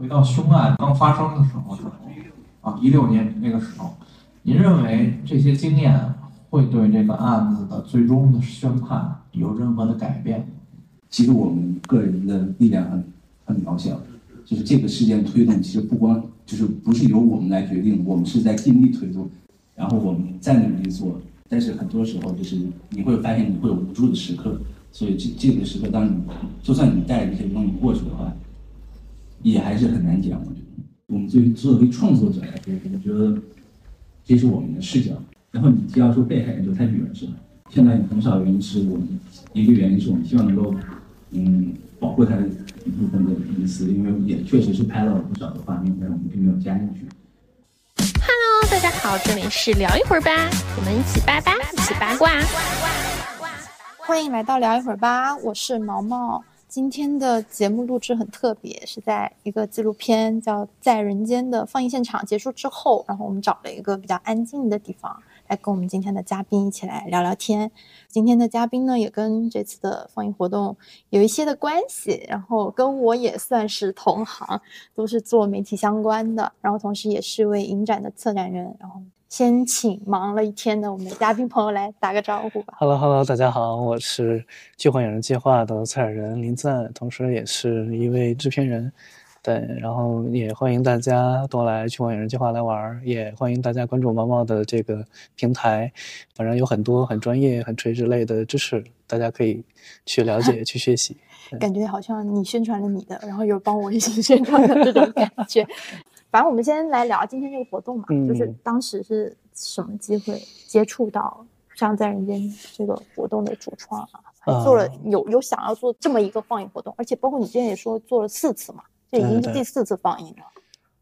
回到凶案刚发生的时候，啊，一六年那个时候，您认为这些经验会对这个案子的最终的宣判有任何的改变？其实我们个人的力量很很渺小，就是这个事件推动，其实不光就是不是由我们来决定，我们是在尽力推动，然后我们再努力做，但是很多时候就是你会发现你会有无助的时刻，所以这这个时刻，当你就算你带着这些东西过去的话，也还是很难讲。我觉得，我们作为作为创作者来说，我觉得这是我们的视角。然后你既要说被害人就太原始了，现在很少原因是我们一个原因是我们希望能够。嗯，保护他的一部分的隐私，因为也确实是拍到了不少的画面，但是我们并没有加进去。Hello，大家好，这里是聊一会儿吧，我们一起八八，一起八卦。欢迎来到聊一会儿吧，我是毛毛。今天的节目录制很特别，是在一个纪录片叫《在人间》的放映现场结束之后，然后我们找了一个比较安静的地方。来跟我们今天的嘉宾一起来聊聊天。今天的嘉宾呢，也跟这次的放映活动有一些的关系，然后跟我也算是同行，都是做媒体相关的，然后同时也是位影展的策展人。然后先请忙了一天的我们的嘉宾朋友来打个招呼吧。Hello，Hello，大家好，我是剧幻影人计划的策展人林赞，同时也是一位制片人。对，然后也欢迎大家多来去望影人计划来玩，也欢迎大家关注毛毛的这个平台，反正有很多很专业、很垂直类的知识，大家可以去了解、去学习。感觉好像你宣传了你的，然后又帮我一起宣传的这种感觉。反正我们先来聊今天这个活动嘛，就是当时是什么机会接触到上在人间这个活动的主创啊？做了有有想要做这么一个放映活动，而且包括你之前也说做了四次嘛。这已经是第四次放映了。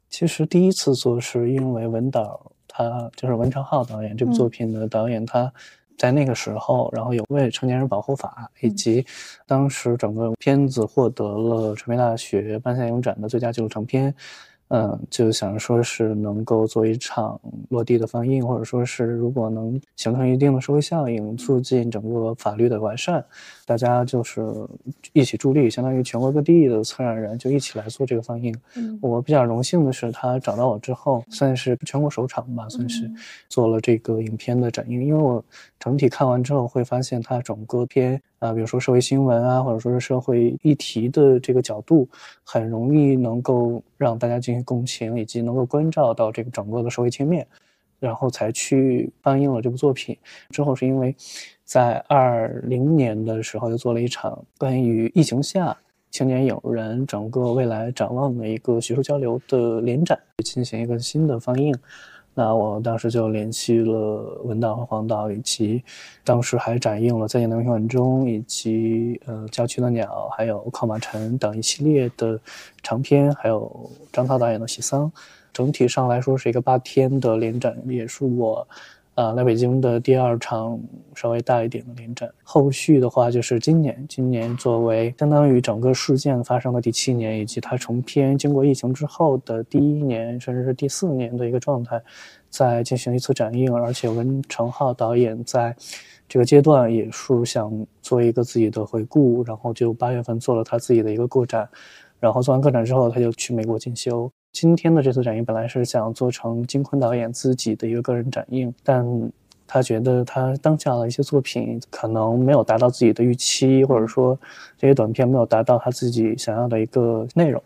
其实第一次做是因为文导，他就是文成浩导演这部作品的导演，他在那个时候，然后有为成年人保护法，以及当时整个片子获得了传媒大学颁下影展的最佳纪录长片。嗯，就想说是能够做一场落地的放映，或者说是如果能形成一定的社会效应，促进整个法律的完善，大家就是一起助力，相当于全国各地的策展人就一起来做这个放映。嗯，我比较荣幸的是，他找到我之后，算是全国首场吧，算是做了这个影片的展映，因为我整体看完之后会发现，它整个片。啊，比如说社会新闻啊，或者说是社会议题的这个角度，很容易能够让大家进行共情，以及能够关照到这个整个的社会切面，然后才去放映了这部作品。之后是因为，在二零年的时候又做了一场关于疫情下青年影人整个未来展望的一个学术交流的联展，进行一个新的放映。那我当时就联系了文导和黄导，以及当时还展映了《再见，南屏晚钟》，以及呃《郊区的鸟》，还有《靠马尘》等一系列的长片，还有张涛导演的《喜丧》。整体上来说是一个八天的连展，也是我。啊，来北京的第二场稍微大一点的联展，后续的话就是今年，今年作为相当于整个事件发生的第七年，以及它重片经过疫情之后的第一年，甚至是第四年的一个状态，在进行一次展映。而且文成浩导演在这个阶段也是想做一个自己的回顾，然后就八月份做了他自己的一个个展，然后做完个展之后，他就去美国进修。今天的这次展映本来是想做成金坤导演自己的一个个人展映，但他觉得他当下的一些作品可能没有达到自己的预期，或者说这些短片没有达到他自己想要的一个内容，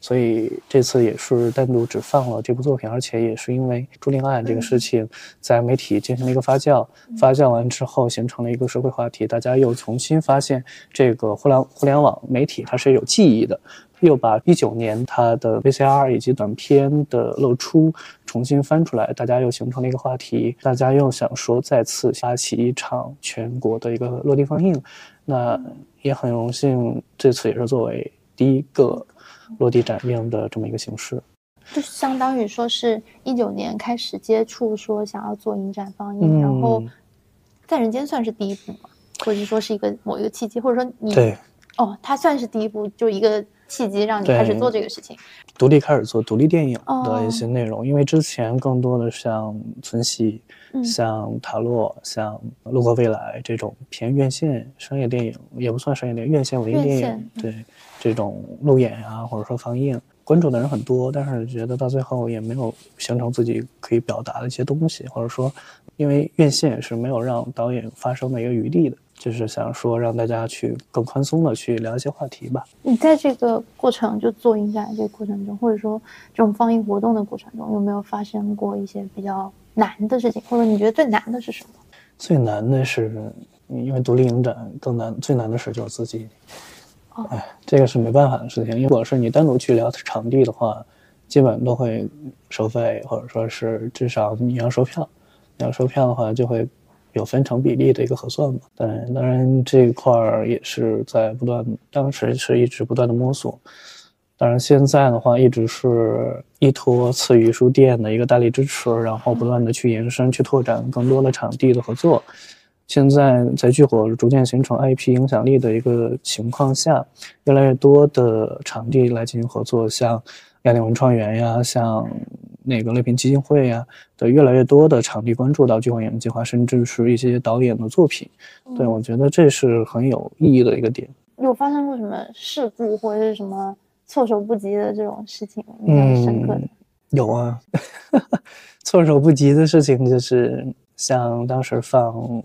所以这次也是单独只放了这部作品，而且也是因为朱令案这个事情在媒体进行了一个发酵，发酵完之后形成了一个社会话题，大家又重新发现这个互联互联网媒体它是有记忆的。又把一九年他的 VCR 以及短片的露出重新翻出来，大家又形成了一个话题，大家又想说再次发起一场全国的一个落地放映，那也很荣幸这次也是作为第一个落地展映的这么一个形式，就相当于说是一九年开始接触说想要做影展放映，然后在人间算是第一步嘛，或者说是一个某一个契机，或者说你对。哦，它算是第一步，就一个。契机让你开始做这个事情，独立开始做独立电影的一些内容，因为之前更多的像存喜、像塔洛、像路过未来这种偏院线商业电影，也不算商业电影，院线文艺电影，对这种路演啊，或者说放映。关注的人很多，但是觉得到最后也没有形成自己可以表达的一些东西，或者说，因为院线是没有让导演发声的一个余地的，就是想说让大家去更宽松的去聊一些话题吧。你在这个过程就做影展这个过程中，或者说这种放映活动的过程中，有没有发生过一些比较难的事情，或者你觉得最难的是什么？最难的是，因为独立影展更难，最难的事就是自己。哦哎，这个是没办法的事情。如果是你单独去聊场地的话，基本都会收费，或者说是至少你要收票。你要收票的话，就会有分成比例的一个核算嘛。对，当然这一块儿也是在不断，当时是一直不断的摸索。当然现在的话，一直是依托次于书店的一个大力支持，然后不断的去延伸、去拓展更多的场地的合作。现在在聚火逐渐形成 IP 影响力的一个情况下，越来越多的场地来进行合作，像亚典文创园呀，像那个乐评基金会呀的越来越多的场地关注到剧火演艺计划，甚至是一些导演的作品。对我觉得这是很有意义的一个点。有发生过什么事故或者是什么措手不及的这种事情？嗯有啊，措手不及的事情就是像当时放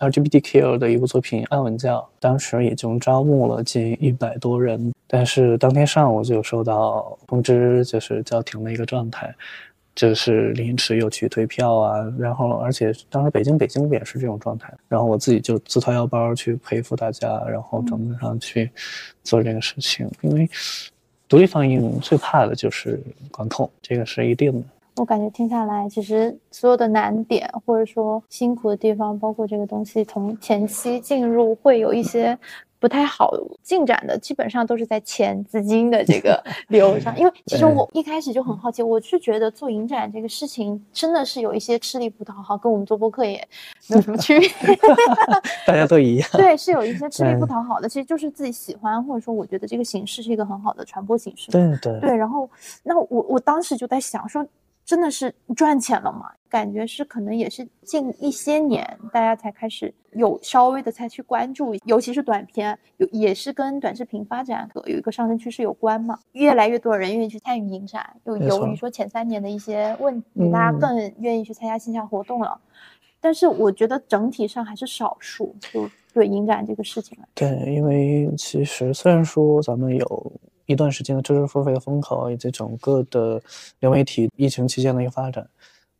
LGBTQ 的一部作品《安稳教》，当时已经招募了近一百多人，但是当天上午就收到通知，就是叫停的一个状态，就是临时又去退票啊，然后而且当时北京北京不也是这种状态，然后我自己就自掏腰包去赔付大家，然后整个上去做这个事情，因为独立放映最怕的就是管控，这个是一定的。我感觉听下来，其实所有的难点或者说辛苦的地方，包括这个东西从前期进入会有一些不太好进展的，基本上都是在钱资金的这个 流上。因为其实我一开始就很好奇，我是觉得做影展这个事情真的是有一些吃力不讨好，跟我们做播客也没有什么区别。大家都一样。对，是有一些吃力不讨好的，其实就是自己喜欢，或者说我觉得这个形式是一个很好的传播形式。对对对，然后那我我当时就在想说，真的是赚钱了吗？感觉是可能也是近一些年大家才开始有稍微的才去关注，尤其是短片，有也是跟短视频发展有一个上升趋势有关嘛。越来越多的人愿意去参与影展，又由于说前三年的一些问题，大家嗯更愿意去参加线下活动了。但是我觉得整体上还是少数，就对影展这个事情来。对，因为其实虽然说咱们有一段时间的知识付费的风口，以及整个的流媒体疫情期间的一个发展，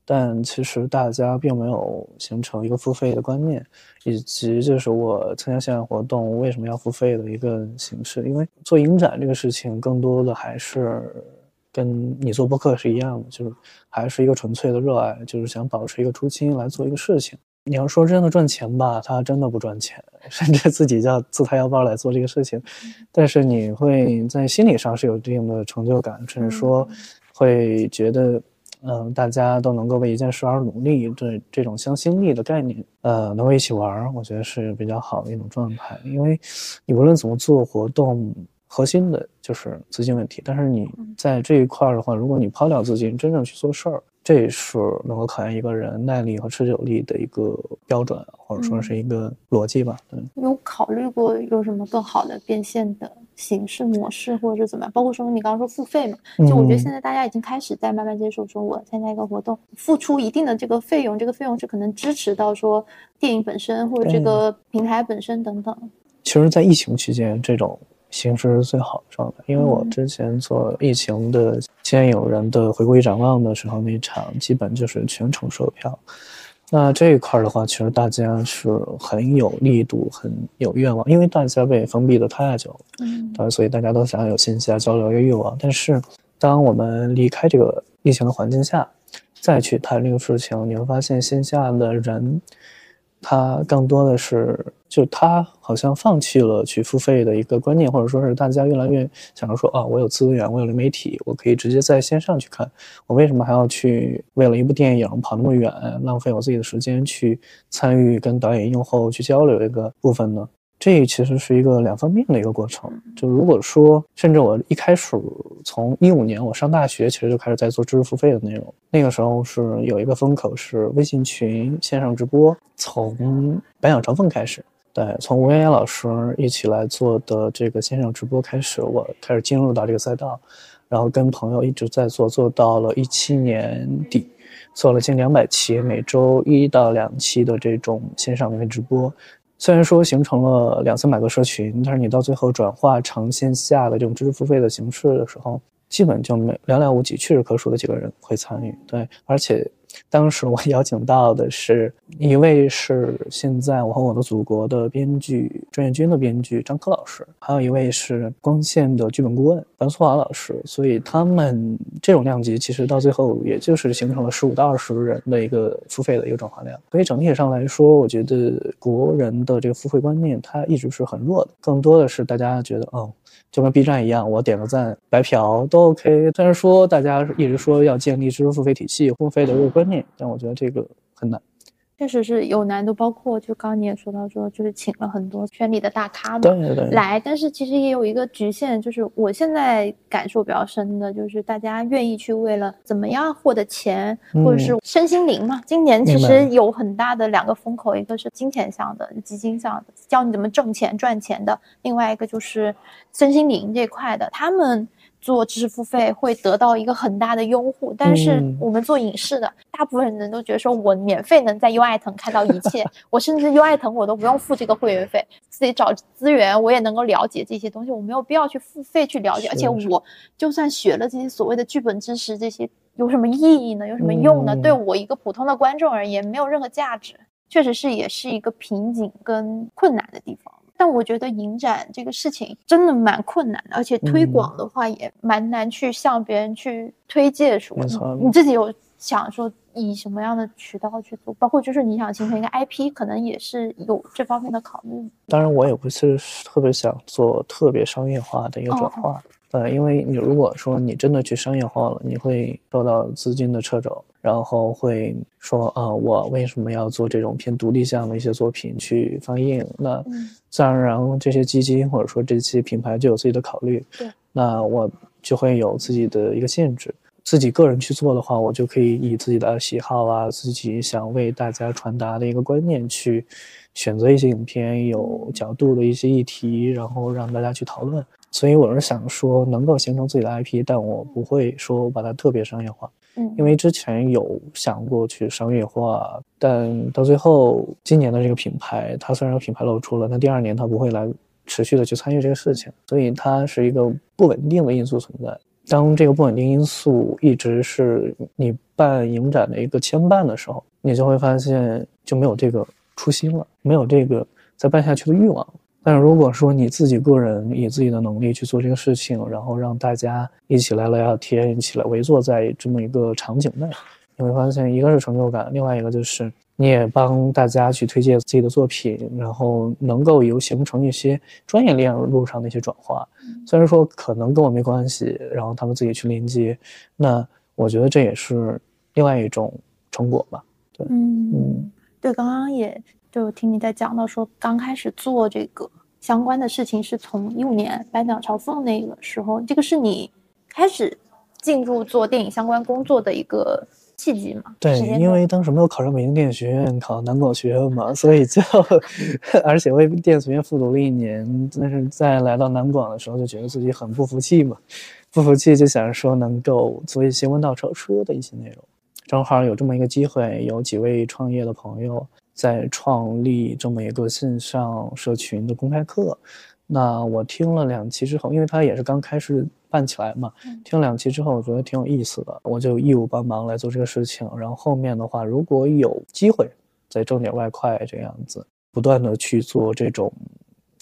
但其实大家并没有形成一个付费的观念，以及就是我参加线下活动为什么要付费的一个形式。因为做影展这个事情，更多的还是跟你做播客是一样的，就是还是一个纯粹的热爱，就是想保持一个初心来做一个事情。你要说真的赚钱吧，它真的不赚钱，甚至自己要自掏腰包来做这个事情，但是你会在心理上是有一定的成就感，甚至说会觉得，嗯、大家都能够为一件事而努力，这这种向心力的概念，呃，能够一起玩，我觉得是比较好的一种状态。因为你无论怎么做活动，核心的就是资金问题。但是你在这一块儿的话，如果你抛掉资金，真正去做事儿，这是能够考验一个人耐力和持久力的一个标准，或者说是一个逻辑吧。对。有考虑过有什么更好的变现的形式模式，或者是怎么样？包括说你刚刚说付费嘛，就我觉得嗯现在大家已经开始在慢慢接受，说我参加一个活动，付出一定的这个费用，这个费用是可能支持到说电影本身或者这个平台本身等等。其实，在疫情期间，这种形式是最好的状态。因为我嗯之前做疫情的“先有人”的回顾与展望的时候，那场基本就是全程售票。那这一块儿的话，其实大家是很有力度、很有愿望，因为大家被封闭的太久了，嗯呃，所以大家都想要有线下交流的欲望。但是，当我们离开这个疫情的环境下，再去谈这个事情，你会发现线下的人，他更多的是，就他好像放弃了去付费的一个观念，或者说是大家越来越想着说啊，我有资源，我有流媒体，我可以直接在线上去看，我为什么还要去为了一部电影跑那么远，浪费我自己的时间去参与跟导演、用后去交流一个部分呢？这其实是一个两方面的一个过程。就如果说，甚至我一开始从一五年我上大学，其实就开始在做知识付费的内容。那个时候是有一个风口是微信群线上直播，从白鸟长凤开始，对，从吴妍妍老师一起来做的这个线上直播开始，我开始进入到这个赛道。然后跟朋友一直在做，做到了一七年底，做了近两百期，每周一到两期的这种线上免费直播。虽然说形成了两三百个社群，但是你到最后转化成线下的这种知识付费的形式的时候，基本就没寥寥无几，屈指可数的几个人会参与。对，而且。当时我 邀请到的是一位是现在我和我的祖国的编剧郑彦军的编剧张科老师，还有一位是光线的剧本顾问樊苏华老师。所以他们这种量级其实到最后也就是形成了十五到二十人的一个付费的一个转化量。所以整体上来说，我觉得国人的这个付费观念它一直是很弱的，更多的是大家觉得哦。就跟 B 站一样，我点个赞白嫖都 OK。虽然说大家一直说要建立知识付费体系、付费的这个观念，但我觉得这个很难。确实是有难度，包括就刚刚你也说到说，就是请了很多圈里的大咖嘛来，但是其实也有一个局限，就是我现在感受比较深的，就是大家愿意去为了怎么样获得钱，或者是身心灵嘛。今年其实有很大的两个风口，一个是金钱向的基金向的，教你怎么挣钱赚钱的；另外一个就是身心灵这块的，他们。做知识付费会得到一个很大的拥护，但是我们做影视的，大部分人都觉得说，我免费能在优爱腾看到一切，我甚至优爱腾我都不用付这个会员费，自己找资源我也能够了解这些东西，我没有必要去付费去了解，而且我就算学了这些所谓的剧本知识，这些有什么意义呢？有什么用呢？对我一个普通的观众而言，没有任何价值，确实是也是一个瓶颈跟困难的地方。但我觉得影展这个事情真的蛮困难的，而且推广的话也蛮难去向别人去推介说。没错，你自己有想说以什么样的渠道去做？包括就是你想形成一个 IP，可能也是有这方面的考虑。当然，我也不是特别想做特别商业化的一个转化。呃，因为你如果说你真的去商业化了，你会受到资金的掣肘，然后会说啊，我为什么要做这种偏独立向的一些作品去放映？那自然而然，这些基金或者说这些品牌就有自己的考虑。对，那我就会有自己的一个限制。自己个人去做的话，我就可以以自己的喜好啊，自己想为大家传达的一个观念去选择一些影片，有角度的一些议题，然后让大家去讨论。所以我是想说，能够形成自己的 IP，但我不会说把它特别商业化。嗯，因为之前有想过去商业化，但到最后今年的这个品牌，它虽然有品牌露出了，但第二年它不会来持续的去参与这个事情，所以它是一个不稳定的因素存在。当这个不稳定因素一直是你办影展的一个牵绊的时候，你就会发现就没有这个初心了，没有这个再办下去的欲望。但如果说你自己个人以自己的能力去做这个事情，然后让大家一起来聊聊天，一起来围坐在这么一个场景内，你会发现，一个是成就感，另外一个就是你也帮大家去推荐自己的作品，然后能够有形成一些专业链路上的一些转化。虽然说可能跟我没关系，然后他们自己去连接，那我觉得这也是另外一种成果吧。对，嗯嗯，对，刚刚也。就听你在讲到说，刚开始做这个相关的事情是从一五年《百鸟朝凤》那个时候，这个是你开始进入做电影相关工作的一个契机嘛？对，因为当时没有考上北京电影学院，考南广学院嘛，所以就 而且为电影学院复读了一年，但是在来到南广的时候，就觉得自己很不服气嘛，不服气就想说能够做一些弯道超车的一些内容，正好有这么一个机会，有几位创业的朋友。在创立这么一个线上社群的公开课，那我听了两期之后，因为他也是刚开始办起来嘛，听了两期之后，我觉得挺有意思的，我就义务帮忙来做这个事情。然后后面的话，如果有机会再挣点外快，这样子不断的去做这种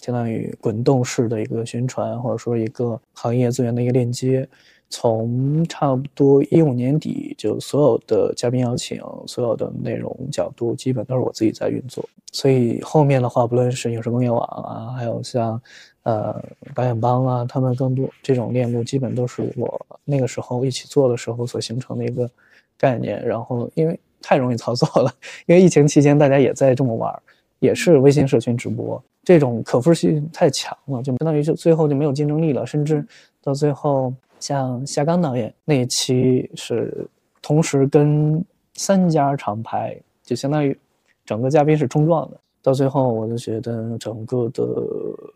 相当于滚动式的一个宣传，或者说一个行业资源的一个链接。从差不多一五年底，就所有的嘉宾邀请，所有的内容角度，基本都是我自己在运作。所以后面的话，不论是影视工业网啊，还有像，呃，导演帮啊，他们更多这种链路，基本都是我那个时候一起做的时候所形成的一个概念。然后因为太容易操作了，因为疫情期间大家也在这么玩，也是微信社群直播，这种可复制性太强了，就相当于就最后就没有竞争力了，甚至到最后。像夏刚导演那一期是同时跟三家厂牌，就相当于整个嘉宾是冲撞的。到最后，我就觉得整个的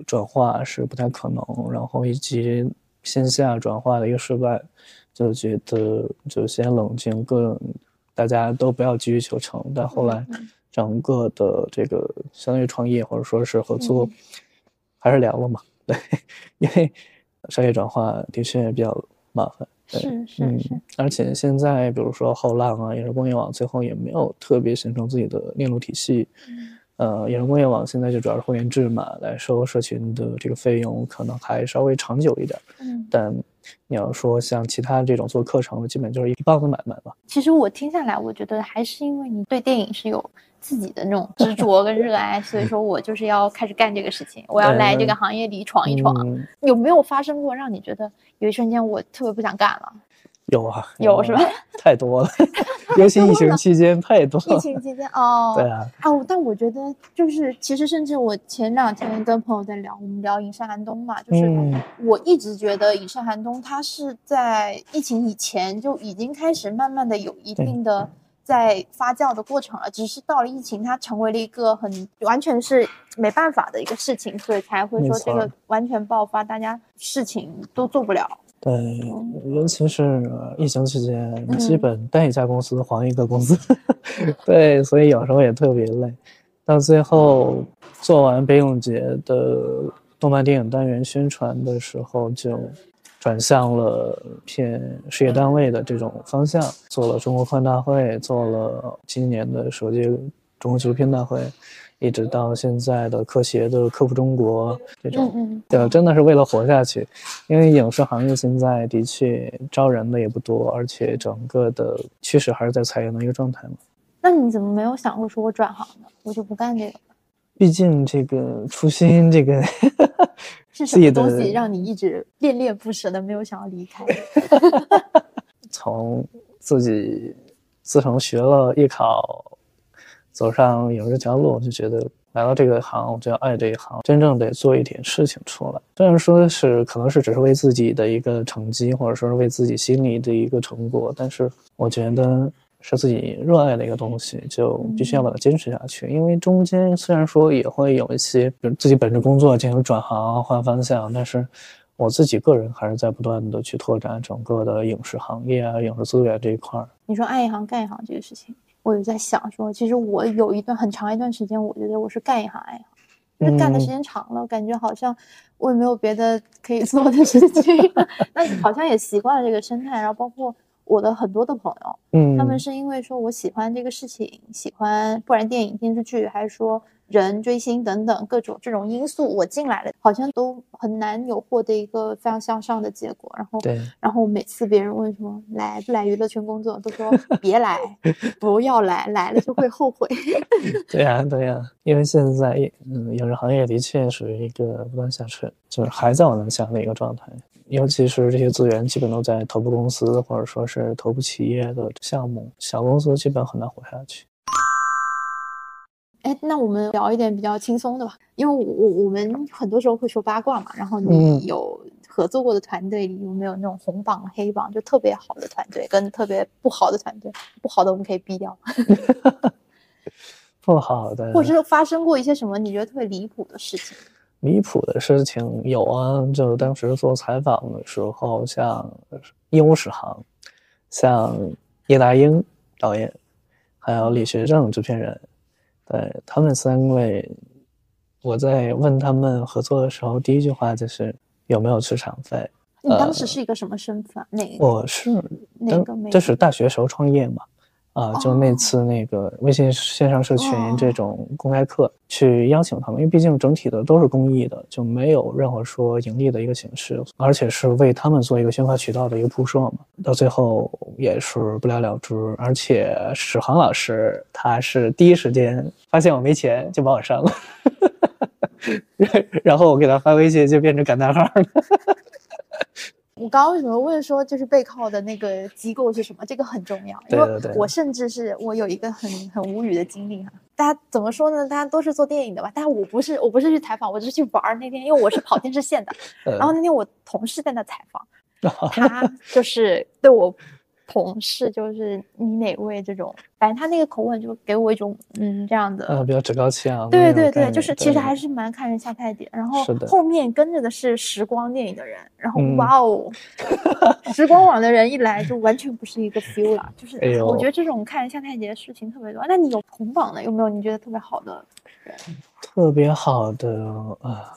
转化是不太可能，然后以及线下转化的一个失败，就觉得就先冷静，各大家都不要急于求成。但后来整个的这个相当于创业或者说是合作，还是凉了嘛？对，因为商业转化的确比较麻烦。对是是嗯是，而且现在比如说后浪啊，影视工业网最后也没有特别形成自己的链路体系。呃，影视工业网现在就主要是会员制嘛，来收社群的这个费用，可能还稍微长久一点。嗯，但你要说像其他这种做课程的，基本就是一棒子买卖嘛。其实我听下来，我觉得还是因为你对电影是有自己的那种执着跟热爱，所以说我就是要开始干这个事情，我要来这个行业里闯一闯。嗯，有没有发生过让你觉得有一瞬间我特别不想干了？有啊，有是吧？太多了，尤其疫情期间太多 了。疫情期间哦，对啊，哦，但我觉得就是，其实甚至我前两天跟朋友在聊，我们聊《影视寒冬》嘛，就是嗯我一直觉得《影视寒冬》它是在疫情以前就已经开始慢慢的有一定的在发酵的过程了，只是到了疫情，它成为了一个很完全是没办法的一个事情，所以才会说这个完全爆发，大家事情都做不了。对，尤其是呃疫情期间，基嗯本单一家公司黄一个公司，对，所以有时候也特别累。到最后做完北影节的动漫电影单元宣传的时候，就转向了偏事业单位的这种方向，做了中国科幻大会，做了今年的首届中国纪录片大会，一直到现在的科协的科普中国这种嗯。嗯，对，真的是为了活下去，因为影视行业现在的确招人的也不多，而且整个的趋势还是在裁员的一个状态嘛。那你怎么没有想过说我转行呢？我就不干这个了？毕竟这个初心，这个 是什么东西让你一直恋恋不舍的没有想要离开？从自己自从学了艺考，走上影视这条路，我就觉得来到这个行，我就要爱这一行，真正得做一点事情出来。虽然说是可能是只是为自己的一个成绩，或者说是为自己心里的一个成果，但是我觉得是自己热爱的一个东西，就必须要把它坚持下去。因为中间虽然说也会有一些，比如自己本职工作进行转行换方向，但是我自己个人还是在不断的去拓展整个的影视行业啊、影视资源这一块儿。你说爱一行干一行这个事情，我有在想说，其实我有一段很长一段时间，我觉得我是干一行爱一行，就是干的时间长了，感觉好像我也没有别的可以做的事情，那好像也习惯了这个生态。然后包括我的很多的朋友，嗯，他们是因为说我喜欢这个事情，喜欢不然电影、电视剧，还是说人追星等等各种这种因素，我进来了，好像都很难有获得一个非常向上的结果。然后，对，然后每次别人问说来不来娱乐圈工作，都说别来，不要来，来了就会后悔。对呀、对呀、因为现在嗯，影视行业的确属于一个不断下沉，就是还在往南下的一个状态。尤其是这些资源基本都在头部公司或者说是头部企业的项目，小公司基本很难活下去。哎，那我们聊一点比较轻松的吧，因为我我我们很多时候会说八卦嘛，然后你嗯有合作过的团队里有没有那种红榜黑榜，就特别好的团队跟特别不好的团队？不好的我们可以毙掉 不好的，或者是发生过一些什么你觉得特别离谱的事情？离谱的事情有啊，就当时做采访的时候，像《鹦鹉史航》，像叶大鹰导演，还有李学正制片人，对他们三位，我在问他们合作的时候，第一句话就是有没有出场费。你当时是一个什么身份？哪个？我是当哪个媒这是大学时候创业嘛，啊，就那哦次那个微信线上社群哦这种公开课去邀请他们，因为毕竟整体的都是公益的，就没有任何说盈利的一个形式，而且是为他们做一个宣发渠道的一个铺设嘛。到最后也是不了了之，而且史航老师他是第一时间发现我没钱就把我删了，然后我给他发微信就变成感叹号了。我刚刚为什么问说就是背靠的那个机构是什么？这个很重要，因为我甚至是我有一个很很无语的经历哈。大家怎么说呢？大家都是做电影的吧？但我不是，我不是去采访，我是去玩儿。那天因为我是跑 电视线的，呃然后那天我同事在那采访，他就是对我同事，就是你哪位这种，反正他那个口吻就给我一种嗯这样的，呃，比较趾高气昂。对对对，就是其实还是蛮看人下菜碟。然后后面跟着的是时光电影的人，然后嗯哇哦，时光网的人一来就完全不是一个 feel 了。就是我觉得这种看人下菜碟的事情特别多。那你有同榜的有没有？你觉得特别好的人？特别好的啊，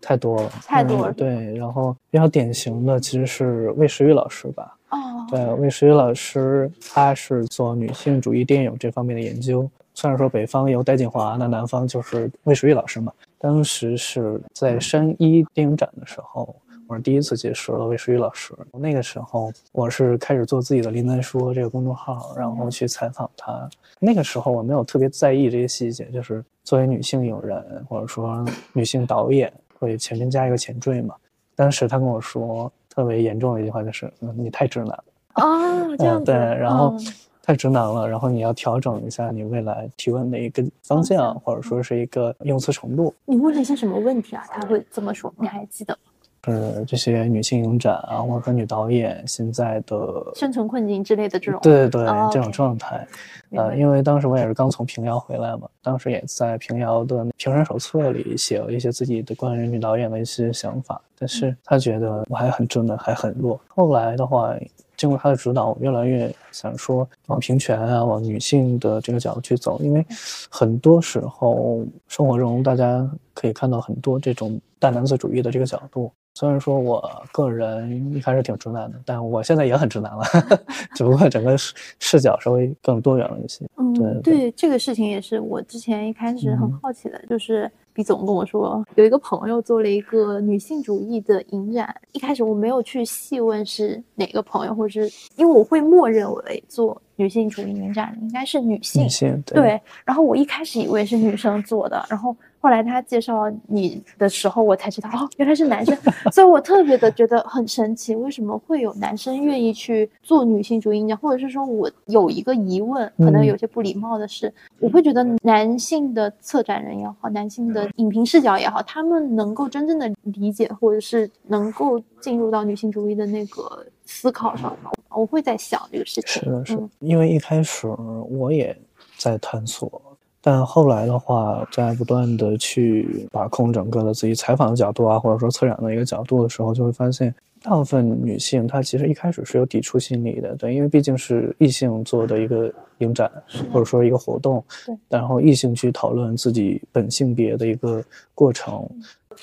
太多了，太多了嗯对，然后比较典型的其实是魏时雨老师吧。哦，对，魏时雨老师他是做女性主义电影这方面的研究。虽然说北方有戴锦华，那南方就是魏时雨老师嘛。当时是在山一电影展的时候，我是第一次结识了魏时雨老师。那个时候我是开始做自己的“林丹说”这个公众号，然后去采访他。那个时候我没有特别在意这些细节，就是作为女性影人或者说女性导演，会前面加一个前缀嘛。当时他跟我说特别严重的一句话就是：“嗯，你太直男了。”啊，这样对，然后嗯太直男了，然后你要调整一下你未来提问的一个方向，或者说是一个用词程度。你问了一些什么问题啊？他会这么说，你还记得吗？是这些女性影展啊，或者说女导演现在的生存困境之类的这种。对对哦这种状态，呃，因为当时我也是刚从平遥回来嘛，当时也在平遥的评审手册里写了一些自己的关于女导演的一些想法，但是他觉得我还很稚嫩，还很弱。后来的话，经过他的指导，我越来越想说往平权啊，往女性的这个角度去走，因为很多时候生活中大家可以看到很多这种大男子主义的这个角度。虽然说我个人一开始挺直男的，但我现在也很直男了，只不过整个视视角稍微更多元了一些。嗯，对对，这个事情也是我之前一开始很嗯。好奇的，就是毕总跟我说，有一个朋友做了一个女性主义的影展，一开始我没有去细问是哪个朋友，或者是因为我会默认为做女性主义影展的应该是女性，女性对，然后我一开始以为是女生做的，然后后来他介绍你的时候，我才知道哦，原来是男生，所以我特别的觉得很神奇，为什么会有男生愿意去做女性主义影展，或者是说我有一个疑问，可能嗯有些不礼貌的是，我会觉得男性的策展人也好，男性的影评视角也好，他们能够真正的理解，或者是能够进入到女性主义的那个思考上吗？我会在想这个事情。是的，是的嗯，因为一开始我也在探索，但后来的话，在不断的去把控整个的自己采访的角度啊，或者说策展的一个角度的时候，就会发现，大部分女性她其实一开始是有抵触心理的，对，因为毕竟是异性做的一个影展，或者说一个活动，对，然后异性去讨论自己本性别的一个过程。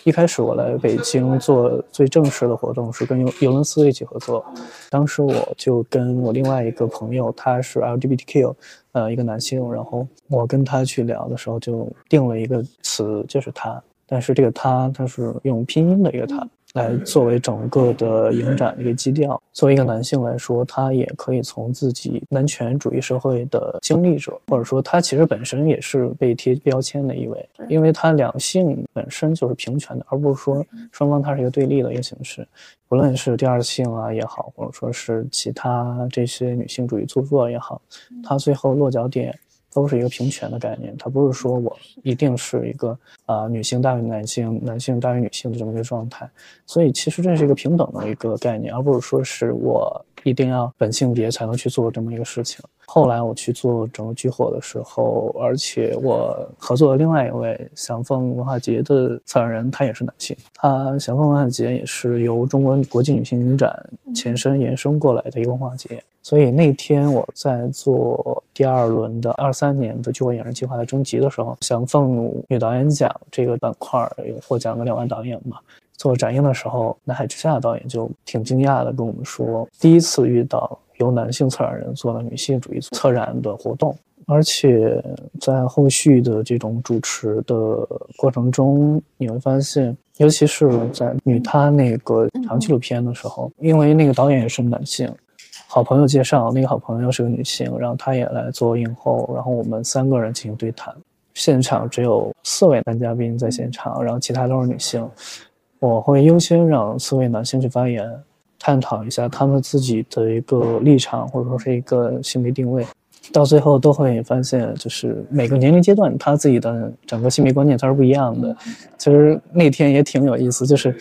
一开始我来北京做最正式的活动是跟尤尤伦斯一起合作，当时我就跟我另外一个朋友，他是 LGBTQ，呃，一个男性，然后我跟他去聊的时候就定了一个词，就是他，但是这个他他是用拼音的一个他。来作为整个的影展的一个基调。作为一个男性来说，他也可以从自己男权主义社会的经历者，或者说他其实本身也是被贴标签的一位，因为他两性本身就是平权的，而不是说双方它是一个对立的一个形式。不论是第二性啊也好，或者说是其他这些女性主义著作也好，他最后落脚点。都是一个平权的概念，它不是说我一定是一个啊、女性大于男性、男性大于女性的这么一个状态，所以其实这是一个平等的一个概念，而不是说是我一定要本性别才能去做这么一个事情。后来我去做整个聚火的时候，而且我合作的另外一位祥凤文化节的策展人，他也是男性。他祥凤文化节也是由中国国际女性影展前身延伸过来的一个文化节。所以那天我在做第二轮的二三年的聚火影人计划的征集的时候，祥凤女导演奖这个板块有获奖的两位导演嘛。做展映的时候，南海之下的导演就挺惊讶的跟我们说，第一次遇到由男性策展人做了女性主义策展的活动，而且在后续的这种主持的过程中，你会发现，尤其是在女她那个长纪录片的时候，因为那个导演也是男性。好朋友介绍，那个好朋友是个女性，然后她也来做影后，然后我们三个人进行对谈。现场只有四位男嘉宾在现场，然后其他都是女性。我会优先让四位男性去发言，探讨一下他们自己的一个立场，或者说是一个性别定位。到最后都会发现，就是每个年龄阶段他自己的整个性别观念它是不一样的。其实那天也挺有意思，就是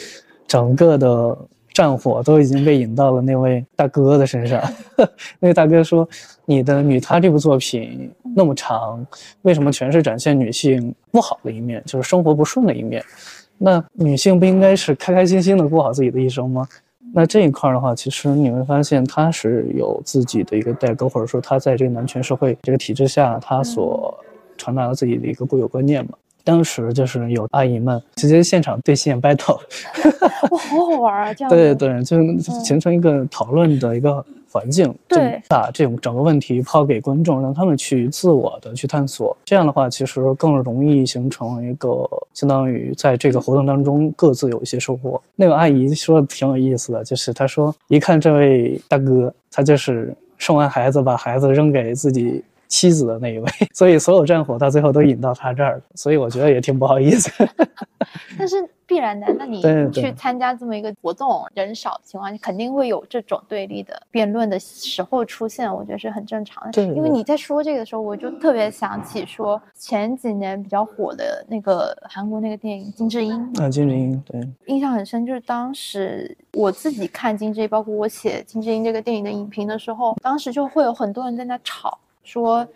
整个的战火都已经被引到了那位大哥的身上。那个大哥说：“你的女她这部作品那么长，为什么全是展现女性不好的一面，就是生活不顺的一面？那女性不应该是开开心心的过好自己的一生吗？”那这一块的话，其实你会发现他是有自己的一个代沟，或者说他在这个男权社会这个体制下，他所传达了自己的一个固有观念嘛。当时就是有阿姨们直接现场对线 battle，哇，好好玩啊！这样对对，就形成一个讨论的一个环境，对，把这种整个问题抛给观众，让他们去自我的去探索。这样的话，其实更容易形成一个相当于在这个活动当中各自有一些收获。那个阿姨说的挺有意思的，就是她说一看这位大哥，他就是生完孩子把孩子扔给自己。妻子的那一位，所以所有战火到最后都引到他这儿，所以我觉得也挺不好意思。但是必然的，那你去参加这么一个活动，人少的情况下，肯定会有这种对立的辩论的时候出现，我觉得是很正常的。对因为你在说这个的时候，我就特别想起说前几年比较火的那个韩国那个电影《金智英》啊，《金智英》对，印象很深，就是当时我自己看《金智英》，包括我写《金智英》这个电影的影评的时候，当时就会有很多人在那吵。说，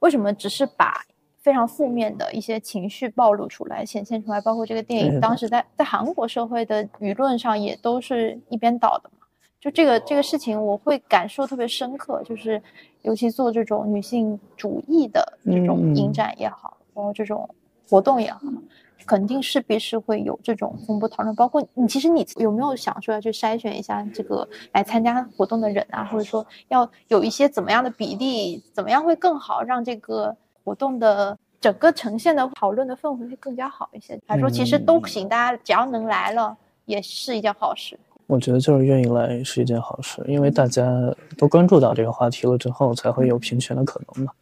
为什么只是把非常负面的一些情绪暴露出来、显现出来？包括这个电影，当时在在韩国社会的舆论上也都是一边倒的嘛。就这个这个事情，我会感受特别深刻。就是尤其做这种女性主义的这种影展也好，然后这种活动也好。肯定势必是会有这种风波讨论，包括你，其实你有没有想说要去筛选一下这个来参加活动的人啊，或者说要有一些怎么样的比例，怎么样会更好，让这个活动的整个呈现的讨论的氛围会更加好一些？还是说其实都行，大家只要能来了也是一件好事？我觉得就是愿意来是一件好事，因为大家都关注到这个话题了之后，才会有平权的可能嘛。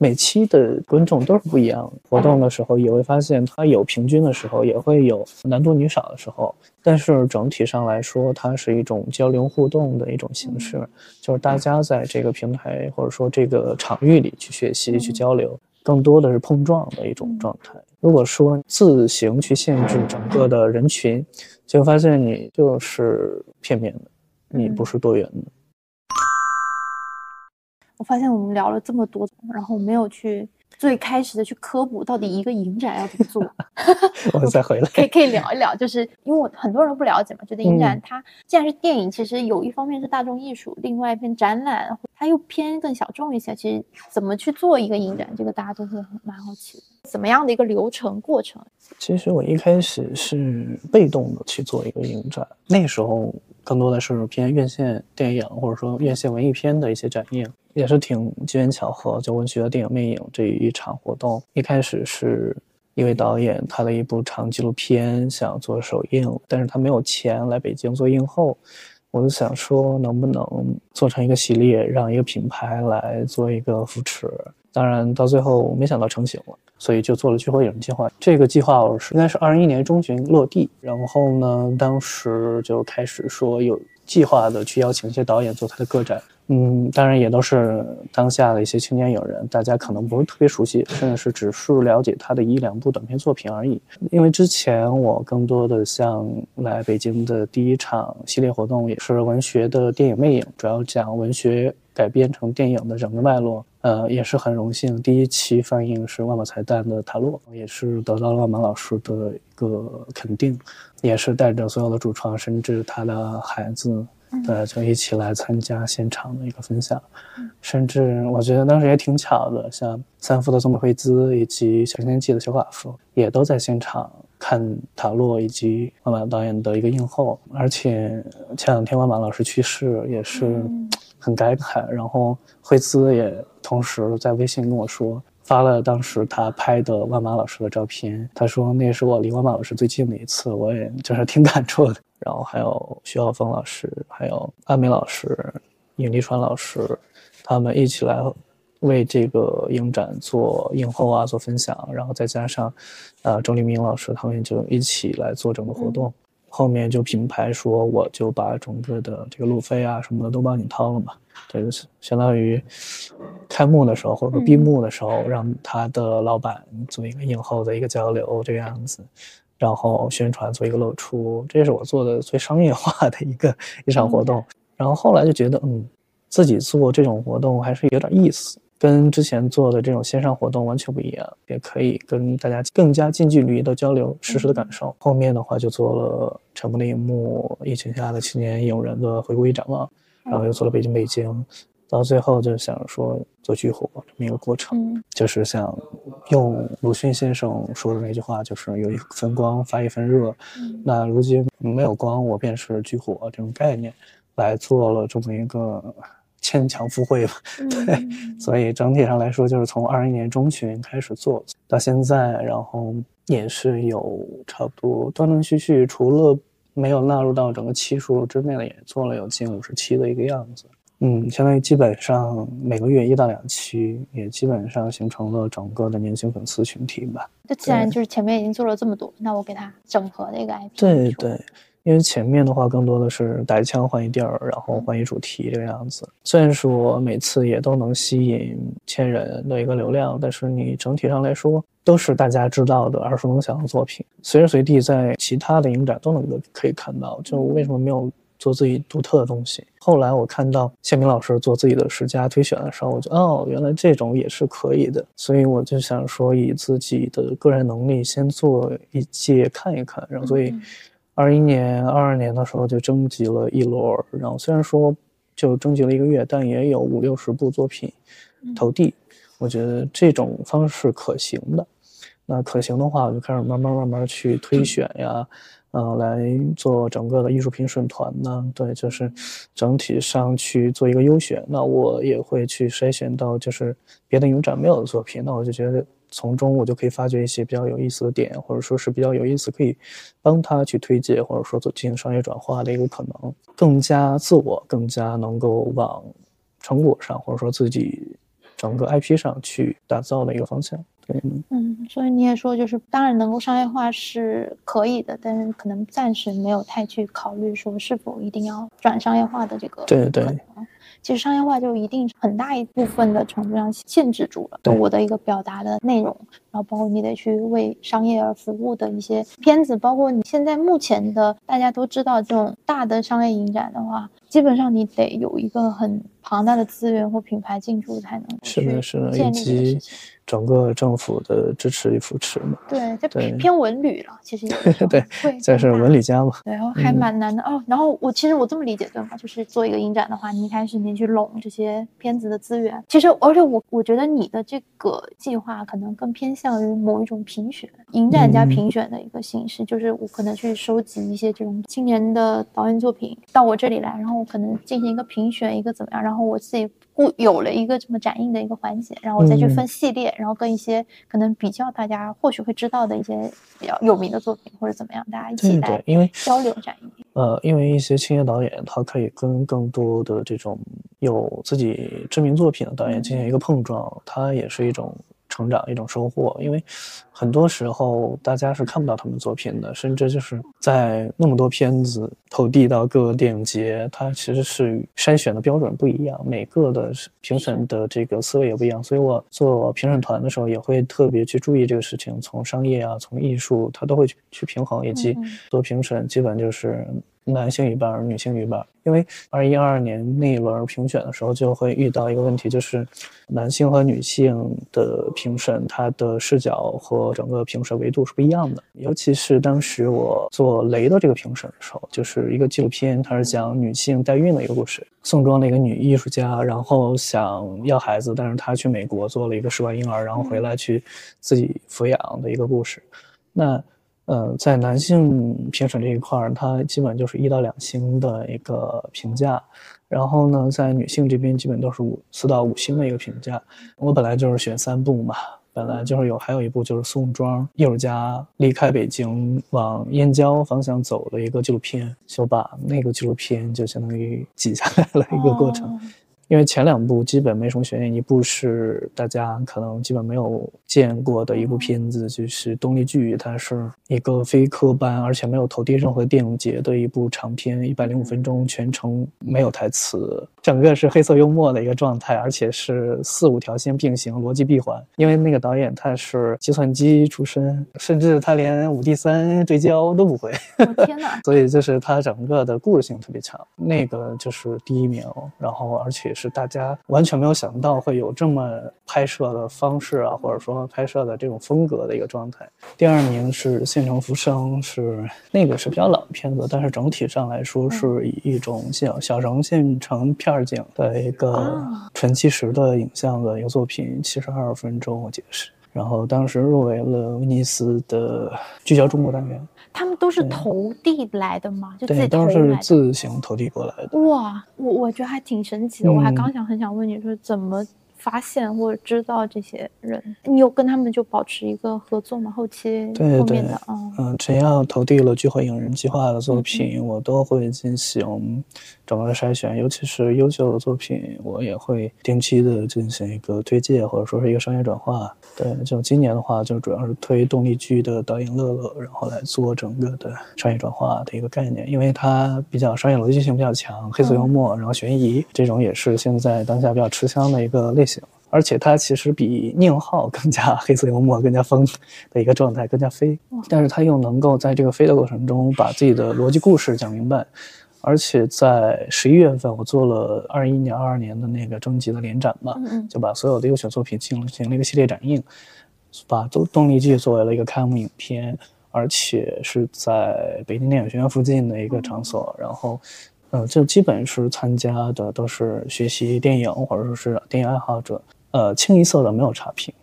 每期的观众都是不一样，活动的时候也会发现它有平均的时候，也会有男多女少的时候。但是整体上来说，它是一种交流互动的一种形式，就是大家在这个平台或者说这个场域里去学习、去交流，更多的是碰撞的一种状态。如果说自行去限制整个的人群，就发现你就是片面的，你不是多元的。我发现我们聊了这么多，然后没有去最开始的去科普到底一个影展要怎么做。我再回来，可以可以聊一聊，就是因为我很多人不了解嘛，觉得影展它既然是电影，其实有一方面是大众艺术，另外一边展览它又偏更小众一些。其实怎么去做一个影展，这个大家都会蛮好奇的。怎么样的一个流程过程？其实我一开始是被动的去做一个影展，那时候更多的是偏院线电影或者说院线文艺片的一些展映。也是挺机缘巧合，就文学电影魅影这一场活动，一开始是一位导演拍了一部长纪录片，想做首映，但是他没有钱来北京做映后，我就想说能不能做成一个系列，让一个品牌来做一个扶持。当然到最后没想到成型了，所以就做了聚合影计划。这个计划我是应该是二零一年中旬落地，然后呢，当时就开始说有计划的去邀请一些导演做他的个展。嗯，当然也都是当下的一些青年影人，大家可能不是特别熟悉，甚至是只是了解他的一两部短片作品而已。因为之前我更多的像来北京的第一场系列活动也是文学的电影魅影，主要讲文学改编成电影的整个脉络。呃，也是很荣幸，第一期放映是万宝彩蛋的塔洛，也是得到了万马老师的一个肯定，也是带着所有的主创，甚至他的孩子。对，就一起来参加现场的一个分享，甚至我觉得当时也挺巧的，像三夫的松本惠子以及小天记的小寡妇也都在现场看塔洛以及万马导演的一个映后，而且前两天万马老师去世也是很感慨，然后惠子也同时在微信跟我说。发了当时他拍的万马老师的照片，他说那是我离万马老师最近的一次，我也就是挺感触的。然后还有徐浩峰老师，还有阿美老师、尹立川老师，他们一起来为这个影展做映后啊，做分享。然后再加上，呃，周立明老师，他们就一起来做整个活动。后面就品牌说，我就把整个的这个路费啊什么的都帮你掏了嘛。这个是相当于开幕的时候或者说闭幕的时候，让他的老板做一个映后的一个交流这个样子，然后宣传做一个露出，这是我做的最商业化的一个一场活动。然后后来就觉得，嗯，自己做这种活动还是有点意思，跟之前做的这种线上活动完全不一样，也可以跟大家更加近距离的交流实时的感受。后面的话就做了《沉默的荧幕》、疫情下的青年影人的回顾与展望，然后又做了《北京北京》，到最后就想说做剧火这么一个过程，嗯就是想用鲁迅先生说的那句话，就是有一分光发一分热。嗯那如今没有光，我便是炬火这种概念，来做了这么一个牵强附会吧。对，嗯所以整体上来说，就是从二一年中旬开始做到现在，然后也是有差不多断断续续，除了没有纳入到整个期数之内的，也做了有近五十期的一个样子。嗯，相当于基本上每个月一到两期，也基本上形成了整个的年轻粉丝群体吧。那既然就是前面已经做了这么多，那我给它整合的一个 IP。对对，因为前面的话更多的是打一枪换一地儿，然后换一主题这个样子。虽然说每次也都能吸引千人的一个流量，但是你整体上来说都是大家知道的耳熟能详的作品，随时随地在其他的影展都能够可以看到。就为什么没有？做自己独特的东西。后来我看到谢明老师做自己的十佳推选的时候，我就哦，原来这种也是可以的。所以我就想说，以自己的个人能力先做一届看一看。然后所以，二一年、二二年的时候就征集了一轮，然后虽然说就征集了一个月，但也有五六十部作品投递。我觉得这种方式可行的。那可行的话，我就开始慢慢慢慢去推选呀。呃，来做整个的艺术评审团呢，对，就是整体上去做一个优选。那我也会去筛选到就是别的影展没有的作品，那我就觉得从中我就可以发掘一些比较有意思的点，或者说是比较有意思可以帮他去推介，或者说做进行商业转化的一个可能，更加自我，更加能够往成果上，或者说自己整个 IP 上去打造的一个方向。对，嗯，所以你也说，就是当然能够商业化是可以的，但是可能暂时没有太去考虑说是否一定要转商业化的这个对对。其实商业化就一定很大一部分的程度上限制住了对。我的一个表达的内容，然后包括你得去为商业而服务的一些片子，包括你现在目前的大家都知道这种大的商业影展的话，基本上你得有一个很庞大的资源或品牌进驻才能是的，是的，以及。整个政府的支持与扶持嘛。对，就偏偏文旅了，其实 对会这是文旅家嘛。对，然后还嗯蛮难的、哦。然后我其实我这么理解对吗？就是做一个影展的话，你一开始你去拢这些片子的资源，其实而且我我觉得你的这个计划可能更偏向于某一种评选，影展加嗯。评选的一个形式，就是我可能去收集一些这种青年的导演作品到我这里来，然后我可能进行一个评选，一个怎么样，然后我自己固有了一个这么展映的一个环节，然后我再去嗯。分系列，然后跟一些可能比较大家或许会知道的一些比较有名的作品或者怎么样，大家一起对，因为交流展映。呃，因为一些青年导演，他可以跟更多的这种有自己知名作品的导演进行一个碰撞，它也是一种成长，一种收获。因为很多时候大家是看不到他们作品的，甚至就是在那么多片子投递到各个电影节，它其实是筛选的标准不一样，每个的评审的这个思维也不一样。所以我做评审团的时候，也会特别去注意这个事情，从商业啊，从艺术，它都会去去平衡，以及做评审基本就是男性一半儿，女性一半儿。因为二一二二年那一轮评选的时候，就会遇到一个问题，就是男性和女性的评审，他的视角和整个评审维度是不一样的。尤其是当时我做雷的这个评审的时候，就是一个纪录片，它是讲女性代孕的一个故事。宋庄的一个女艺术家，然后想要孩子，但是她去美国做了一个试管婴儿，然后回来去自己抚养的一个故事。那呃，在男性评审这一块儿，它基本就是一到两星的一个评价，然后呢，在女性这边基本都是五四到五星的一个评价。我本来就是选三部嘛，本来就是有还有一部就是宋庄艺术家离开北京往燕郊方向走的一个纪录片，就把那个纪录片就相当于挤下来了一个过程。哦因为前两部基本没什么悬念，一部是大家可能基本没有见过的一部片子，就是《动力剧》，它是一个非科班，而且没有投递任何电影节的一部长片，一百零五分钟，全程没有台词，整个是黑色幽默的一个状态，而且是四五条线并行，逻辑闭环。因为那个导演他是计算机出身，甚至他连五 D 三对焦都不会。我天哪！所以就是他整个的故事性特别强，那个就是第一名。然后而且是大家完全没有想到会有这么拍摄的方式啊，或者说拍摄的这种风格的一个状态。第二名是《县城浮生》，是那个是比较老的片子，但是整体上来说是以一种小小城县城片景的一个纯纪实的影像的一个作品，七十二分钟我记得是。然后当时入围了威尼斯的聚焦中国单元。他们都是投递来的吗？就自己。自行投递过来的。哇，我我觉得还挺神奇的。我还嗯刚想很想问你说怎么发现或者知道这些人？你有跟他们就保持一个合作吗？后期对对后面的，嗯嗯，只要投递了聚会影人计划的作品，我都会进行整个的筛选，尤其是优秀的作品，我也会定期的进行一个推介，或者说是一个商业转化。对，就今年的话，就主要是推动力剧的导演乐乐，然后来做整个的商业转化的一个概念，因为它比较商业逻辑性比较强，黑色幽默，然后悬疑这种也是现在当下比较吃香的一个类型。而且它其实比宁浩更加黑色幽默、更加疯的一个状态，更加飞。但是他又能够在这个飞的过程中把自己的逻辑故事讲明白。而且在十一月份，我做了二一年、二二年的那个征集的联展嘛，嗯嗯就把所有的优秀作品进行了一个系列展映，把动动力剧作为了一个开幕影片，而且是在北京电影学院附近的一个场所，然后。呃，就基本是参加的都是学习电影或者说是电影爱好者，呃，清一色的没有差评，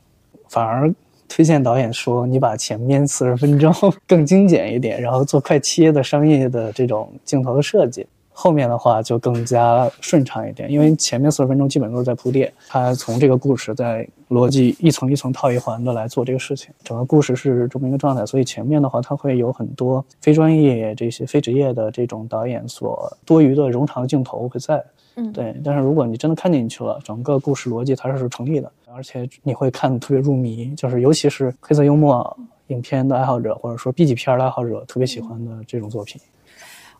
反而推荐导演说你把前面四十分钟 更精简一点，然后做快切的商业的这种镜头的设计，后面的话就更加顺畅一点，因为前面四十分钟基本都是在铺垫，他从这个故事在逻辑一层一层套一环的来做这个事情，整个故事是这么一个状态，所以前面的话他会有很多非专业这些非职业的这种导演所多余的冗长镜头会在。嗯，对，但是如果你真的看进去了，整个故事逻辑它是成立的，而且你会看得特别入迷，就是尤其是黑色幽默影片的爱好者，或者说 B 级片的爱好者特别喜欢的这种作品。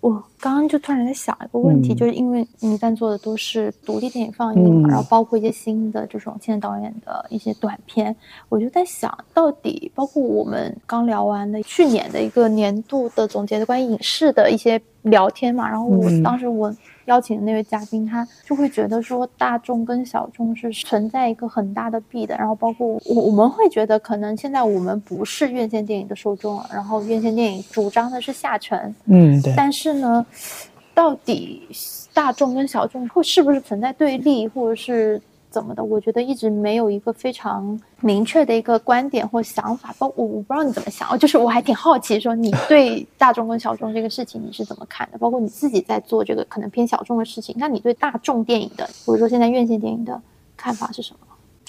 我刚刚就突然在想一个问题，嗯。就是因为你在做的都是独立电影放映嘛，嗯。然后包括一些新的这种青年导演的一些短片，我就在想到底包括我们刚聊完的去年的一个年度的总结的关于影视的一些聊天嘛，然后我嗯。当时我邀请的那位嘉宾，他就会觉得说大众跟小众是存在一个很大的弊的，然后包括我我们会觉得可能现在我们不是院线电影的受众了，然后院线电影主张的是下沉，嗯，对。但是呢，到底大众跟小众会是不是存在对立，或者是怎么的？我觉得一直没有一个非常明确的一个观点或想法。包我我不知道你怎么想，就是我还挺好奇，说你对 大众跟小众这个事情你是怎么看的？包括你自己在做这个可能偏小众的事情，那你对大众电影的，或者说现在院线电影的看法是什么？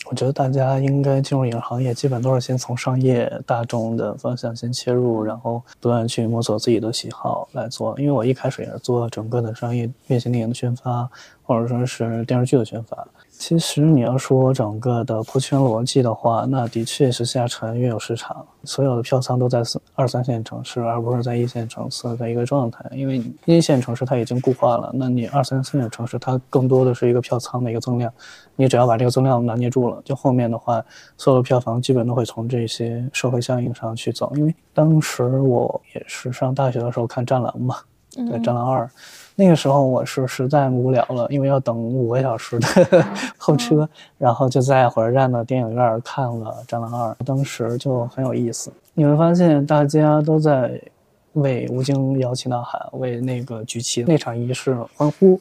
我觉得大家应该进入影视行业，基本都是先从商业大众的方向先切入，然后不断去摸索自己的喜好来做。因为我一开始也是做整个的商业院线电影的宣发，或者说是电视剧的宣发。其实你要说整个的破圈逻辑的话，那的确是下沉越有市场，所有的票仓都在二三线城市，而不是在一线城市的一个状态。因为一线城市它已经固化了，那你二三线城市它更多的是一个票仓的一个增量。你只要把这个增量拿捏住了，就后面的话，所有的票房基本都会从这些社会效应上去走。因为当时我也是上大学的时候看《战狼》嘛，对《战狼二》，那个时候我是实在无聊了，因为要等五个小时的 候车，然后就在火车站的电影院看了《战狼二》，当时就很有意思。你会发现大家都在为吴京摇旗呐喊，为那个举旗那场仪式欢呼。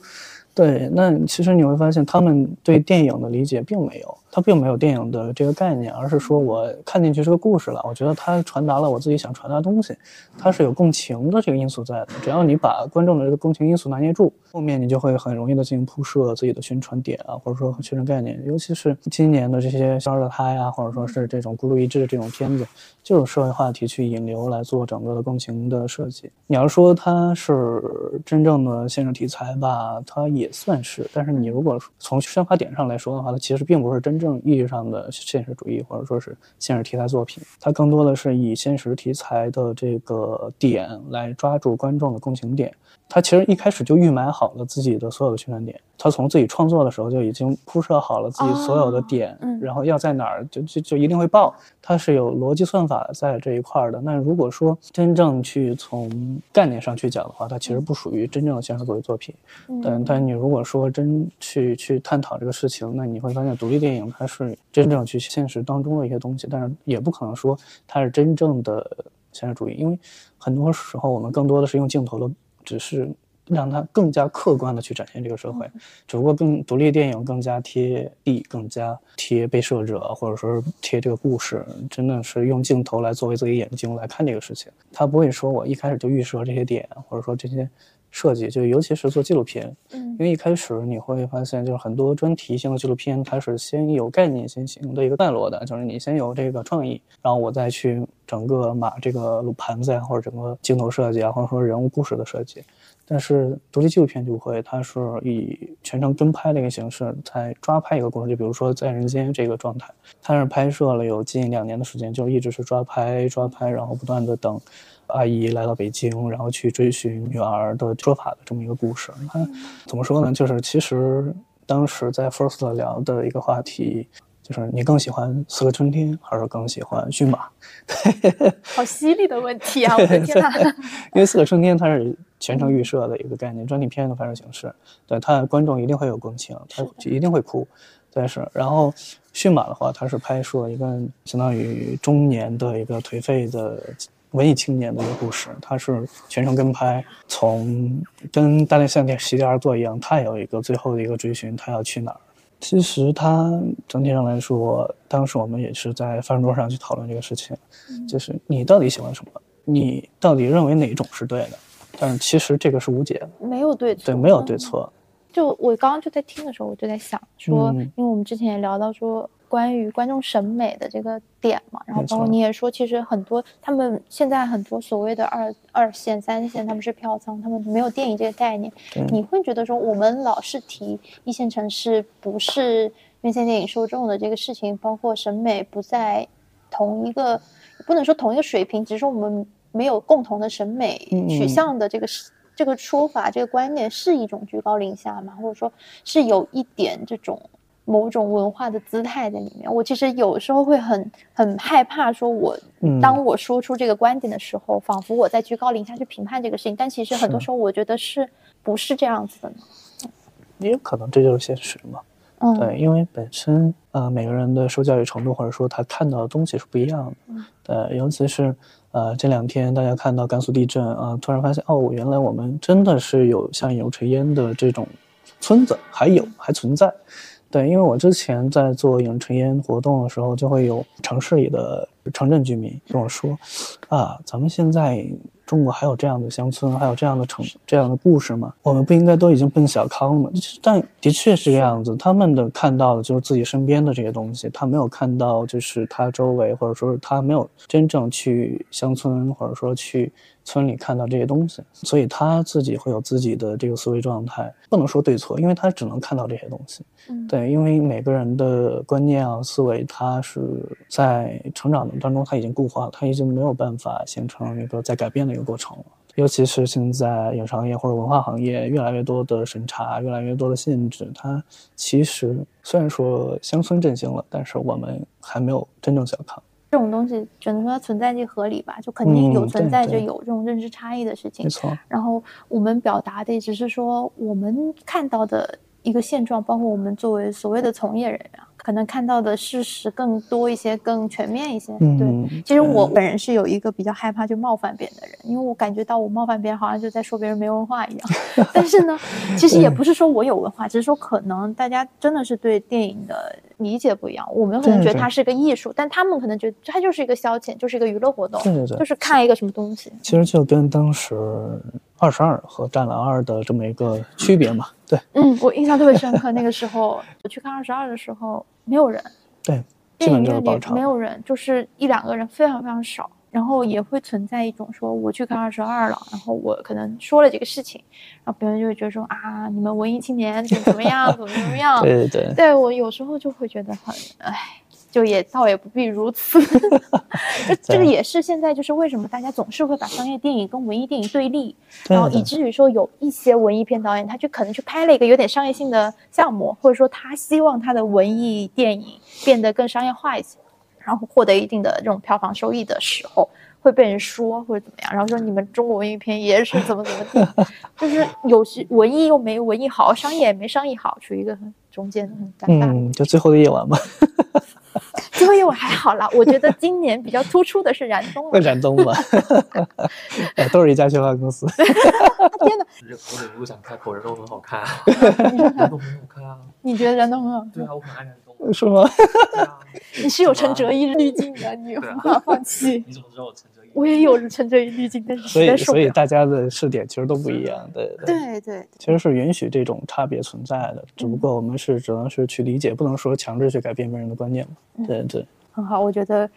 对，那其实你会发现，他们对电影的理解并没有，它并没有电影的这个概念，而是说我看进去这个故事了，我觉得它传达了我自己想传达的东西，它是有共情的这个因素在的。只要你把观众的这个共情因素拿捏住，后面你就会很容易的进行铺设自己的宣传点啊，或者说宣传概念。尤其是今年的这些《消失的她》呀，或者说是这种孤注一掷的这种片子，就有社会话题去引流来做整个的共情的设计。你要说它是真正的现实题材吧，它也算是，但是你如果从宣发点上来说的话，它其实并不是真正意义上的现实主义或者说是现实题材作品，它更多的是以现实题材的这个点来抓住观众的共情点。他其实一开始就预埋好了自己的所有的宣传点，他从自己创作的时候就已经铺设好了自己所有的点，哦嗯然后要在哪儿就就就一定会爆，它是有逻辑算法在这一块儿的。那如果说真正去从概念上去讲的话，它其实不属于真正的现实主义作品。嗯但但你如果说真去去探讨这个事情，那你会发现独立电影它是真正去现实当中的一些东西，但是也不可能说它是真正的现实主义，因为很多时候我们更多的是用镜头的，只是让它更加客观的去展现这个社会，只不过更独立电影更加贴地，更加贴被摄者，或者说是贴这个故事，真的是用镜头来作为自己眼睛来看这个事情，他不会说我一开始就预设这些点，或者说这些设计，就尤其是做纪录片，嗯。因为一开始你会发现，就是很多专题性的纪录片，它是先有概念先行的一个段落的，就是你先有这个创意，然后我再去整个码这个录盘子呀，或者整个镜头设计啊，或者说人物故事的设计。但是独立纪录片就不会，它是以全程跟拍的一个形式在抓拍一个过程，就比如说在人间这个状态，它是拍摄了有近两年的时间，就一直是抓拍抓拍，然后不断的等阿姨来到北京，然后去追寻女儿的说法的这么一个故事。它怎么说呢？就是其实当时在 First 聊的一个话题。就是你更喜欢《四个春天》，还是更喜欢驯马？好犀利的问题啊！我的天呐，因为《四个春天》它是全程预设的一个概念，专题片的拍摄形式，对它的观众一定会有共情，他一定会哭，但是。然后驯马的话，它是拍摄一个相当于中年的一个颓废的文艺青年的一个故事，他是全程跟拍，从跟《大内向电席地而坐》一样，他也有一个最后的一个追寻，他要去哪儿。其实他整体上来说，当时我们也是在饭桌上去讨论这个事情，就是你到底喜欢什么，你到底认为哪种是对的？但是其实这个是无解的，没有对错，对，没有对。错。就我刚刚就在听的时候，我就在想说，嗯因为我们之前也聊到说关于观众审美的这个点嘛，然后包括你也说，其实很多他们现在很多所谓的二二线、三线，他们是票仓，他们没有电影这个概念。你会觉得说，我们老是提一线城市不是院线电影受众的这个事情，包括审美不在同一个，不能说同一个水平，只是说我们没有共同的审美取嗯向的这个是这个说法，这个观念是一种居高临下吗？或者说是有一点这种某种文化的姿态在里面？我其实有时候会很很害怕，说我嗯当我说出这个观点的时候，仿佛我在居高临下去评判这个事情，但其实很多时候我觉得是不是这样子的呢？也有可能这就是现实嘛。嗯，对，因为本身呃每个人的受教育程度或者说他看到的东西是不一样的。嗯对，尤其是呃这两天大家看到甘肃地震啊、突然发现哦，原来我们真的是有像有炊烟的这种村子，还有还存在。对，因为我之前在做影城烟活动的时候，就会有城市里的城镇居民跟我说，啊，咱们现在中国还有这样的乡村，还有这样的城这样的故事吗？我们不应该都已经奔小康了吗？但的确是这样子，他们的看到的就是自己身边的这些东西，他没有看到就是他周围，或者说是他没有真正去乡村，或者说去村里看到这些东西，所以他自己会有自己的这个思维状态，不能说对错，因为他只能看到这些东西。嗯对，因为每个人的观念啊、思维，他是在成长的当中他已经固化了，他已经没有办法形成一个在改变的一个过程了。尤其是现在影视行业或者文化行业越来越多的审查，越来越多的限制，它其实虽然说乡村振兴了，但是我们还没有真正小康。这种东西只能说它存在即合理吧，就肯定有嗯存在着有这种认知差异的事情没。错，然后我们表达的也只是说我们看到的一个现状，包括我们作为所谓的从业人员啊，可能看到的事实更多一些、更全面一些。对，嗯，其实我本人是有一个比较害怕就冒犯别人的人，因为我感觉到我冒犯别人好像就在说别人没文化一样。但是呢，其实也不是说我有文化，只是说可能大家真的是对电影的理解不一样。我们可能觉得它是个艺术，但他们可能觉得它就是一个消遣，就是一个娱乐活动，对对对就是看一个什么东西。其实就跟当时二十二和战狼二的这么一个区别嘛。对嗯，我印象特别深刻。那个时候我去看二十二的时候，没有人，对，电影院里没。有人，就是一两个人，非常非常少。然后也会存在一种说我去看二十二了，然后我可能说了这个事情，然后别人就会觉得说啊，你们文艺青年怎么怎么样，怎么怎么样。对对对我有时候就会觉得很，唉，就也倒也不必如此。这这个也是现在就是为什么大家总是会把商业电影跟文艺电影对立，然后以至于说有一些文艺片导演他就可能去拍了一个有点商业性的项目，或者说他希望他的文艺电影变得更商业化一些。然后获得一定的这种票房收益的时候，会被人说或者怎么样，然后说你们中国文艺片也是怎么怎么地，就是有些文艺又没文艺好，商业也没商业好，处于一个很中间很尴尬。嗯，就最后的夜晚吧。最后一晚还好啦，我觉得今年比较突出的是燃冬了。燃冬吧，哎，都是一家宣发公司。天哪！我忍不住想开口，燃冬很好看，燃冬很好看啊。你觉得燃冬很好看？对啊，我很爱燃冬。是吗？你是有陈哲一滤镜的，你无法放弃。你怎么知道我陈？我也有沉醉于滤镜，但是所以所以大家的试点其实都不一样，对对对，其实是允许这种差别存在的，只不过我们是只能是去理解，不能说强制去改变别人的观念嘛。对对，很好，我觉得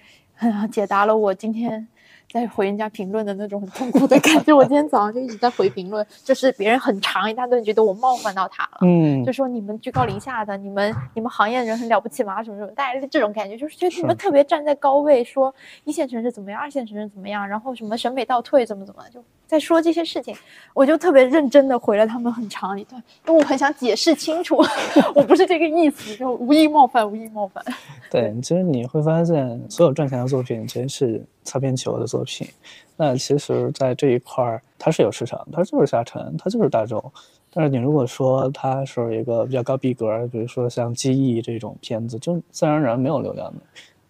解答了我今天。在回人家评论的那种很痛苦的感觉，我今天早上就一直在回评论，就是别人很长一大段，觉得我冒犯到他了，嗯，就说你们居高临下的，你们你们行业人很了不起吗？什么什么，大家这种感觉，就是觉得你们特别站在高位，说一线城市怎么样，二线城市怎么样，然后什么审美倒退，怎么怎么，就在说这些事情，我就特别认真的回了他们很长一段，因为我很想解释清楚，我不是这个意思，就无意冒犯，无意冒犯。对，其实你会发现，所有赚钱的作品其实是。擦边球的作品，那其实，在这一块儿，它是有市场，它就是下沉，它就是大众。但是你如果说它是一个比较高逼格，比如说像《记忆》这种片子，就自然而然没有流量的。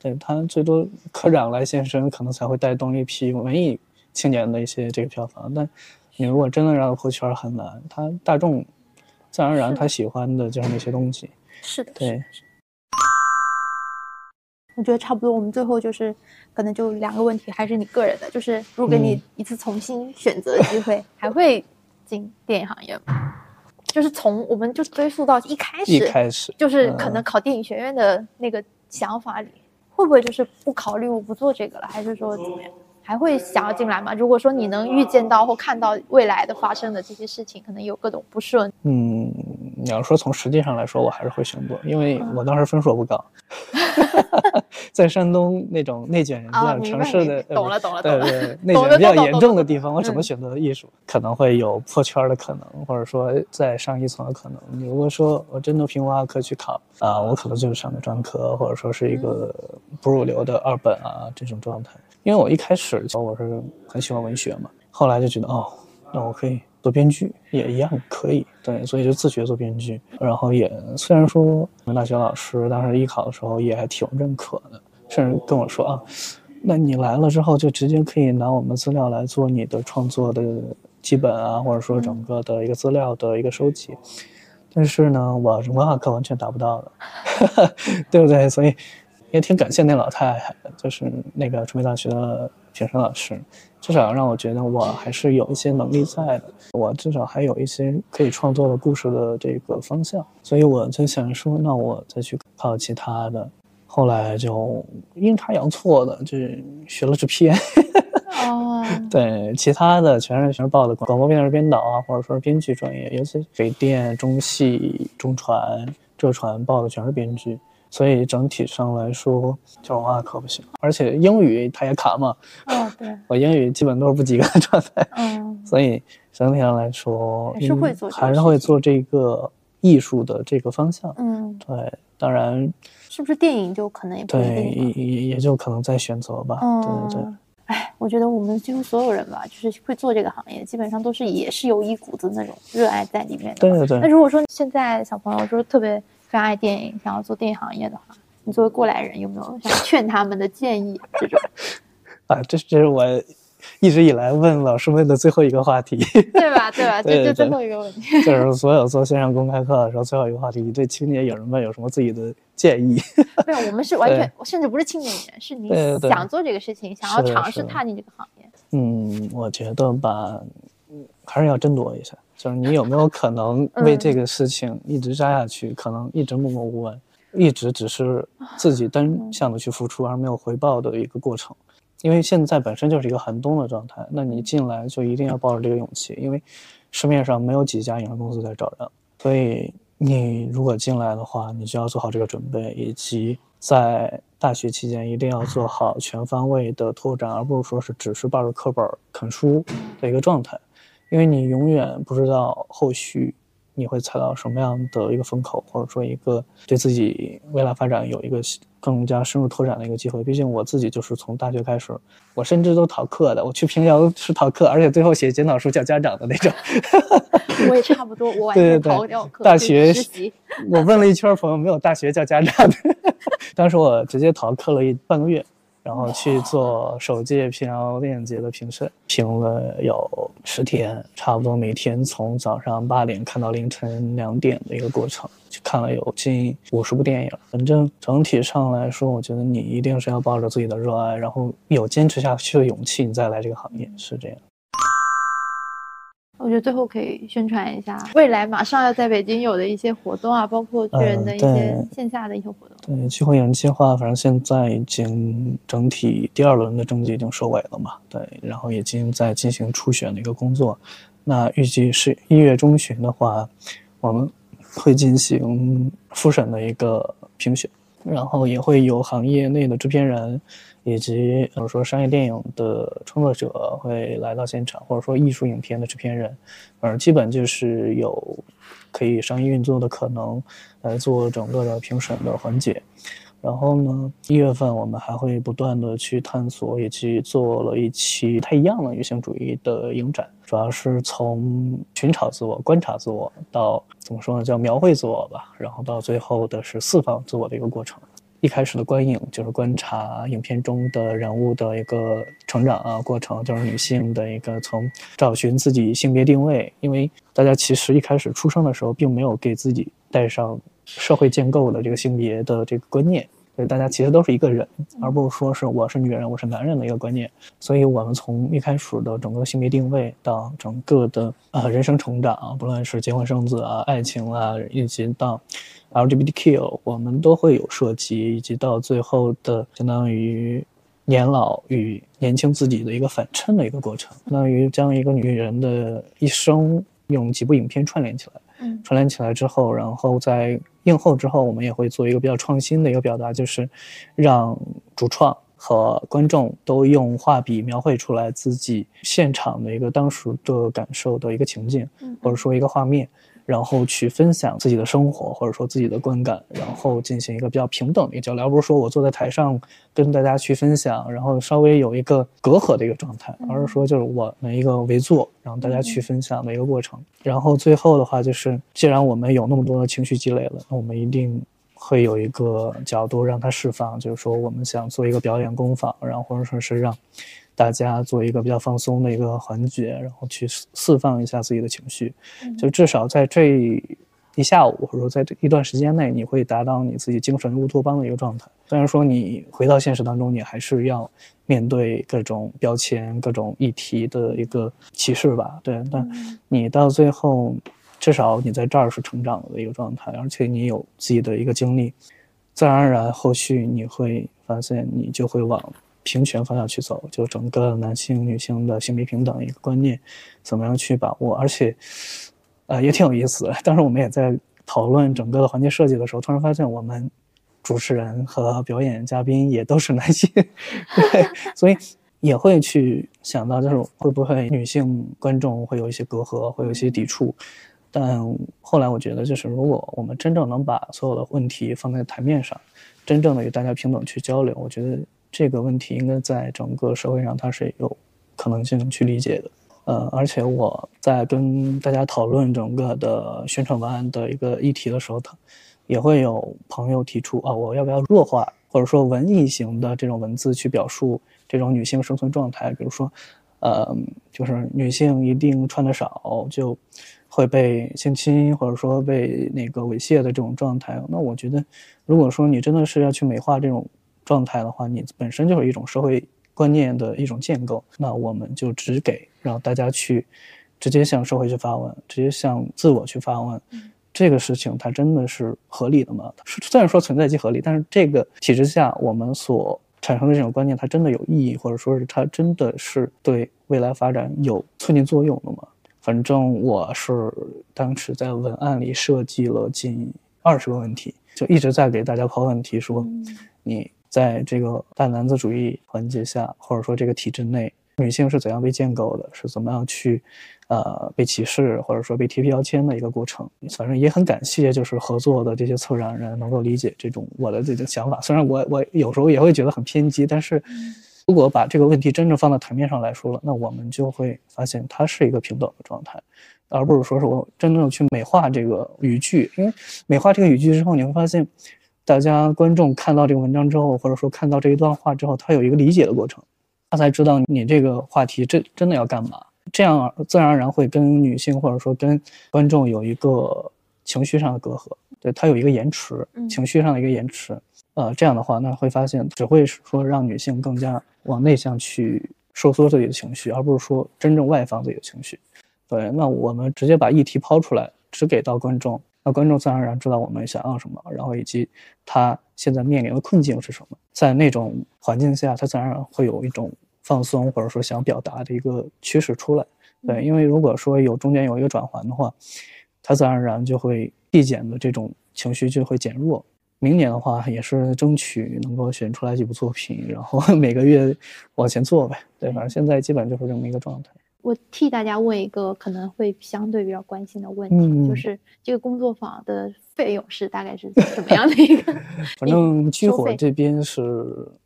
对它最多科长来现身，可能才会带动一批文艺青年的一些这个票房。但你如果真的让它破圈，很难。他大众自然而然他喜欢的就是那些东西。是的，对。我觉得差不多，我们最后就是可能就两个问题，还是你个人的，就是如果给你一次重新选择的机会，还会进电影行业吗？就是从我们就追溯到一开始，一开始就是可能考电影学院的那个想法里，会不会就是不考虑我不做这个了，还是说怎么样？还会想要进来吗？如果说你能预见到或看到未来的发生的这些事情，可能有各种不顺。嗯，你要说从实际上来说，我还是会选择，因为我当时分数不高。在山东那种内卷比较城市的，懂了 懂了，对对，内卷比较严重的地方，我怎么选择艺术？可能会有破圈的可能，或者说再上一层的可能。你如果说我真的凭文化课去考啊，我可能就是上个专科，或者说是一个不入流的二本啊这种状态。因为我一开始我是很喜欢文学嘛，后来就觉得哦，那我可以做编剧，也一样可以。对，所以就自学做编剧。然后也虽然说我们大学老师当时艺考的时候也还挺认可的，甚至跟我说啊，那你来了之后就直接可以拿我们资料来做你的创作的基本啊，或者说整个的一个资料的一个收集。但是呢，我文化课完全达不到的，对不对？所以。也挺感谢那老太太，就是那个传媒大学的评审老师，至少让我觉得我还是有一些能力在的，我至少还有一些可以创作的故事的这个方向，所以我就想说，那我再去考其他的。后来就阴差阳错的就学了制片，哦，对，其他的全是全是报的广播电视编导啊，或者说是编剧专业，尤其北电、中戏、中传、浙传报的全是编剧。所以整体上来说，就文化可不行，而且英语它也卡嘛。哦，对，我英语基本都是不及格的状态。嗯，所以整体上来说，还是会做，还是会做这个艺术的这个方向。嗯，对，当然，是不是电影就可能也不对，也也也就可能在选择吧。嗯，对对对。哎，我觉得我们几乎所有人吧，就是会做这个行业，基本上都是也是有一股子那种热爱在里面的。对对对。那如果说现在小朋友就是特别。非常爱电影，想要做电影行业的话，你作为过来人，有没有想劝他们的建议？这种啊，这这是我一直以来问老师问的最后一个话题，对吧？对吧？这就最后一个问题，就是所有做线上公开课的时候，最后一个话题，你对青年影人们有什么自己的建议？没有，我们是完全，甚至不是青年是你想做这个事情，想要尝试踏进这个行业。嗯，我觉得吧，还是要争夺一下。就是你有没有可能为这个事情一直扎下去？可能一直默默无闻，一直只是自己单向的去付出而没有回报的一个过程。因为现在本身就是一个寒冬的状态，那你进来就一定要抱着这个勇气，因为市面上没有几家影视公司在找人，所以你如果进来的话，你就要做好这个准备，以及在大学期间一定要做好全方位的拓展，而不是说是只是抱着课本啃书的一个状态，因为你永远不知道后续。你会踩到什么样的一个风口，或者说一个对自己未来发展有一个更加深入拓展的一个机会？毕竟我自己就是从大学开始，我甚至都逃课的。我去平遥是逃课，而且最后写检讨书叫家长的那种。我也差不多，我完全逃掉课。大学我问了一圈朋友，没有大学叫家长的。当时我直接逃课了一半个月。然后去做首届平遥电影节的评审，评了有十天，差不多每天从早上八点看到凌晨两点的一个过程，去看了有近五十部电影。反正整体上来说，我觉得你一定是要抱着自己的热爱，然后有坚持下去的勇气，你再来这个行业是这样。我觉得最后可以宣传一下未来马上要在北京有的一些活动啊，包括巨人的一些线下的一些活动。对，聚会影计划，反正现在已经整体第二轮的征集已经收尾了嘛。对，然后已经在进行初选的一个工作。那预计是一月中旬的话，我们会进行复审的一个评选，然后也会有行业内的制片人。以及比如说商业电影的创作者会来到现场，或者说艺术影片的制片人，反正基本就是有可以商业运作的可能来做整个的评审的环节。然后呢，一月份我们还会不断的去探索，以及做了一期太一样的女性主义的影展，主要是从寻找自我、观察自我到怎么说呢，叫描绘自我吧，然后到最后的是释放自我的一个过程。一开始的观影就是观察影片中的人物的一个成长啊过程，就是女性的一个从找寻自己性别定位，因为大家其实一开始出生的时候并没有给自己带上社会建构的这个性别的这个观念，所以大家其实都是一个人，而不是说是我是女人，我是男人的一个观念。所以我们从一开始的整个性别定位到整个的呃人生成长，不论是结婚生子啊、爱情啊，以及到。LGBTQ，我们都会有涉及，以及到最后的相当于年老与年轻自己的一个反衬的一个过程，相当于将一个女人的一生用几部影片串联起来。嗯，串联起来之后，然后在映后之后，我们也会做一个比较创新的一个表达，就是让主创和观众都用画笔描绘出来自己现场的一个当时的感受的一个情境，或者说一个画面。然后去分享自己的生活，或者说自己的观感，然后进行一个比较平等的一个交流，而不是说我坐在台上跟大家去分享，然后稍微有一个隔阂的一个状态，而是说就是我们一个围坐，然后大家去分享的一个过程。然后最后的话就是，既然我们有那么多的情绪积累了，那我们一定会有一个角度让它释放，就是说我们想做一个表演工坊，然后或者说是让。大家做一个比较放松的一个环节，然后去释放一下自己的情绪，就至少在这一下午，或者说在这一段时间内，你会达到你自己精神乌托邦的一个状态。虽然说你回到现实当中，你还是要面对各种标签、各种议题的一个歧视吧，对。但你到最后，至少你在这儿是成长的一个状态，而且你有自己的一个经历，自然而然后续你会发现，你就会往。平权方向去走，就整个男性、女性的性别平等一个观念，怎么样去把握？而且，呃，也挺有意思。当时我们也在讨论整个的环节设计的时候，突然发现我们主持人和表演嘉宾也都是男性，对，所以也会去想到，就是会不会女性观众会有一些隔阂，会有一些抵触。但后来我觉得，就是如果我们真正能把所有的问题放在台面上，真正的与大家平等去交流，我觉得。这个问题应该在整个社会上，它是有可能性去理解的。呃，而且我在跟大家讨论整个的宣传文案的一个议题的时候，他也会有朋友提出啊，我要不要弱化或者说文艺型的这种文字去表述这种女性生存状态？比如说，呃，就是女性一定穿的少就会被性侵，或者说被那个猥亵的这种状态。那我觉得，如果说你真的是要去美化这种。状态的话，你本身就是一种社会观念的一种建构，那我们就只给让大家去直接向社会去发问，直接向自我去发问，这个事情它真的是合理的吗？虽然说存在即合理，但是这个体制下我们所产生的这种观念，它真的有意义，或者说是它真的是对未来发展有促进作用的吗？反正我是当时在文案里设计了近二十个问题，就一直在给大家抛问题，说你在这个大男子主义环节下，或者说这个体制内，女性是怎样被建构的，是怎么样去，呃，被歧视或者说被贴标签的一个过程。反正也很感谢，就是合作的这些策展人能够理解这种我的这种想法。虽然我我有时候也会觉得很偏激，但是如果把这个问题真正放到台面上来说了，那我们就会发现它是一个平等的状态，而不是说是我真正去美化这个语句。因为美化这个语句之后，你会发现，大家观众看到这个文章之后，或者说看到这一段话之后，他有一个理解的过程，他才知道你这个话题真真的要干嘛。这样自然而然会跟女性或者说跟观众有一个情绪上的隔阂，对他有一个延迟，情绪上的一个延迟。呃，这样的话，那会发现只会说让女性更加往内向去收缩自己的情绪，而不是说真正外放自己的情绪。对，那我们直接把议题抛出来，只给到观众，那观众自然而然知道我们想要什么，然后以及他现在面临的困境是什么。在那种环境下，他自然而然会有一种放松或者说想表达的一个趋势出来。对，因为如果说有中间有一个转环的话，他自然而然就会递减的这种情绪就会减弱。明年的话，也是争取能够选出来几部作品，然后 每个月往前做呗。对，反正现在基本就是这么一个状态。我替大家问一个可能会相对比较关心的问题，就是这个工作坊的费用是大概是怎么样的一个？反正居火这边是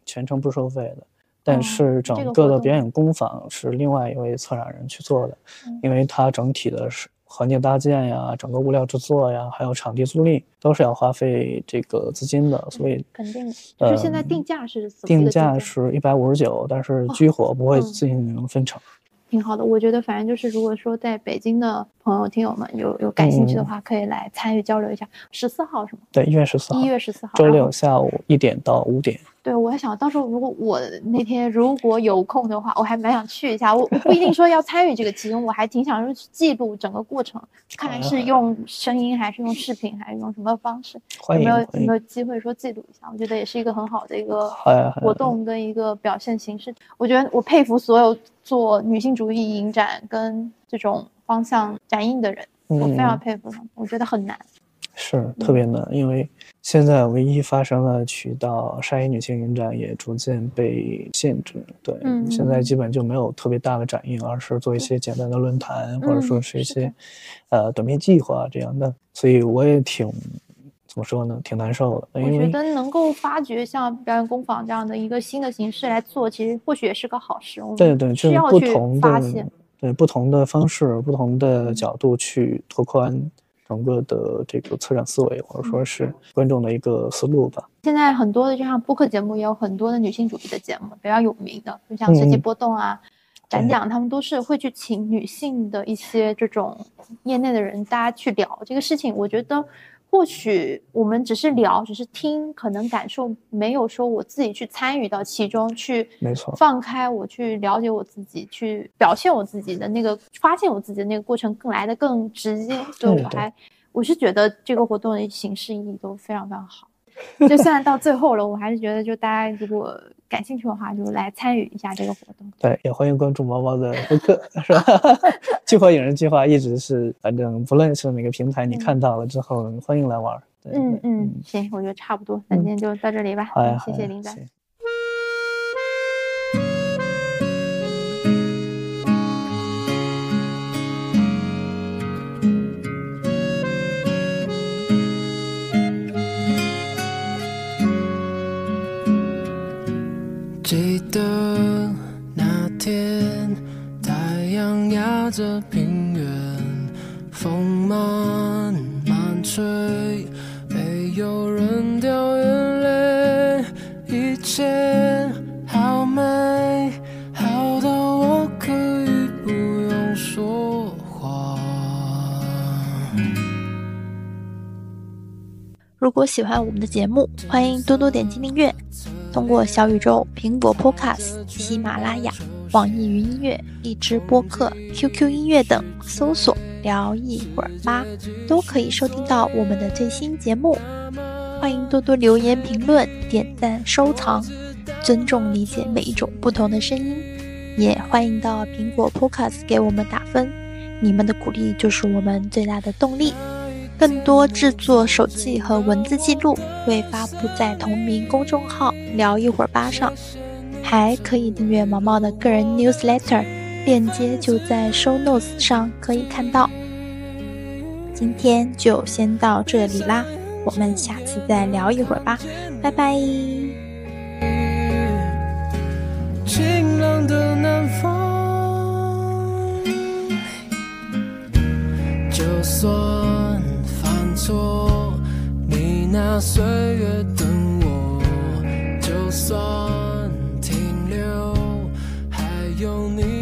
全程不收费的，但是整个的表演工坊是另外一位策展人去做的，因为它整体的是。环境搭建呀，整个物料制作呀，还有场地租赁，都是要花费这个资金的，所以肯定。就是现在定价是定价是一百五十九，但是居火不会进行分成。挺好的，我觉得反正就是，如果说在北京的朋友、听友们有有感兴趣的话，可以来参与交流一下。十四号是吗？对，一月十四号。一月十四号，周六下午一点到五点。对，我还想到时候如果我那天如果有空的话，我还蛮想去一下。我不一定说要参与这个其中，我还挺想说去记录整个过程，看是用声音还是用视频还是用什么方式，有没有有没有机会说记录一下？我觉得也是一个很好的一个活动跟一个表现形式。我觉得我佩服所有。做女性主义影展跟这种方向展映的人，我非常佩服他们。我觉得很难，是特别难，因为现在唯一发生的渠道——沙伊女性影展也逐渐被限制。对，现在基本就没有特别大的展映，而是做一些简单的论坛，或者说是一些呃短片计划这样的。所以我也挺。怎么说呢？挺难受的。我觉得能够发掘像表演工坊这样的一个新的形式来做，其实或许也是个好事。对对，就是不同的对不同的方式、不同的角度去拓宽整个的这个策展思维，或者说是观众的一个思路吧。现在很多的就像播客节目，也有很多的女性主义的节目比较有名的，就像世纪波动啊、展讲，他们都是会去请女性的一些这种业内的人，大家去聊这个事情。我觉得。或许我们只是聊，只是听，可能感受没有说我自己去参与到其中去，没错，放开我去了解我自己，去表现我自己的那个发现我自己的那个过程更来的更直接。对我还，我是觉得这个活动的形式意义都非常非常好。就虽然到最后了，我还是觉得就大家如果。感兴趣的话，就来参与一下这个活动。对，也欢迎关注毛毛的播客，是吧？聚火影人计划一直是，反正不论是哪个平台，你看到了之后，欢迎来玩。嗯嗯，行，我觉得差不多，那今天就到这里吧。好呀，谢谢林仔。喜欢我们的节目，欢迎多多点击订阅，通过小宇宙、苹果 Podcast、喜马拉雅。网易云音乐、荔枝播客、QQ 音乐等搜索“聊一会儿吧”，都可以收听到我们的最新节目。欢迎多多留言评论、点赞、收藏。尊重理解每一种不同的声音，也欢迎到苹果 Podcast 给我们打分，你们的鼓励就是我们最大的动力。更多制作手记和文字记录会发布在同名公众号“聊一会儿吧”上，还可以订阅毛毛的个人 newsletter，链接就在 show notes 上可以看到。今天就先到这里啦，我们下次再聊一会儿吧，拜拜。晴朗的南方，就算错，你拿岁月等我；就算停留，还有你。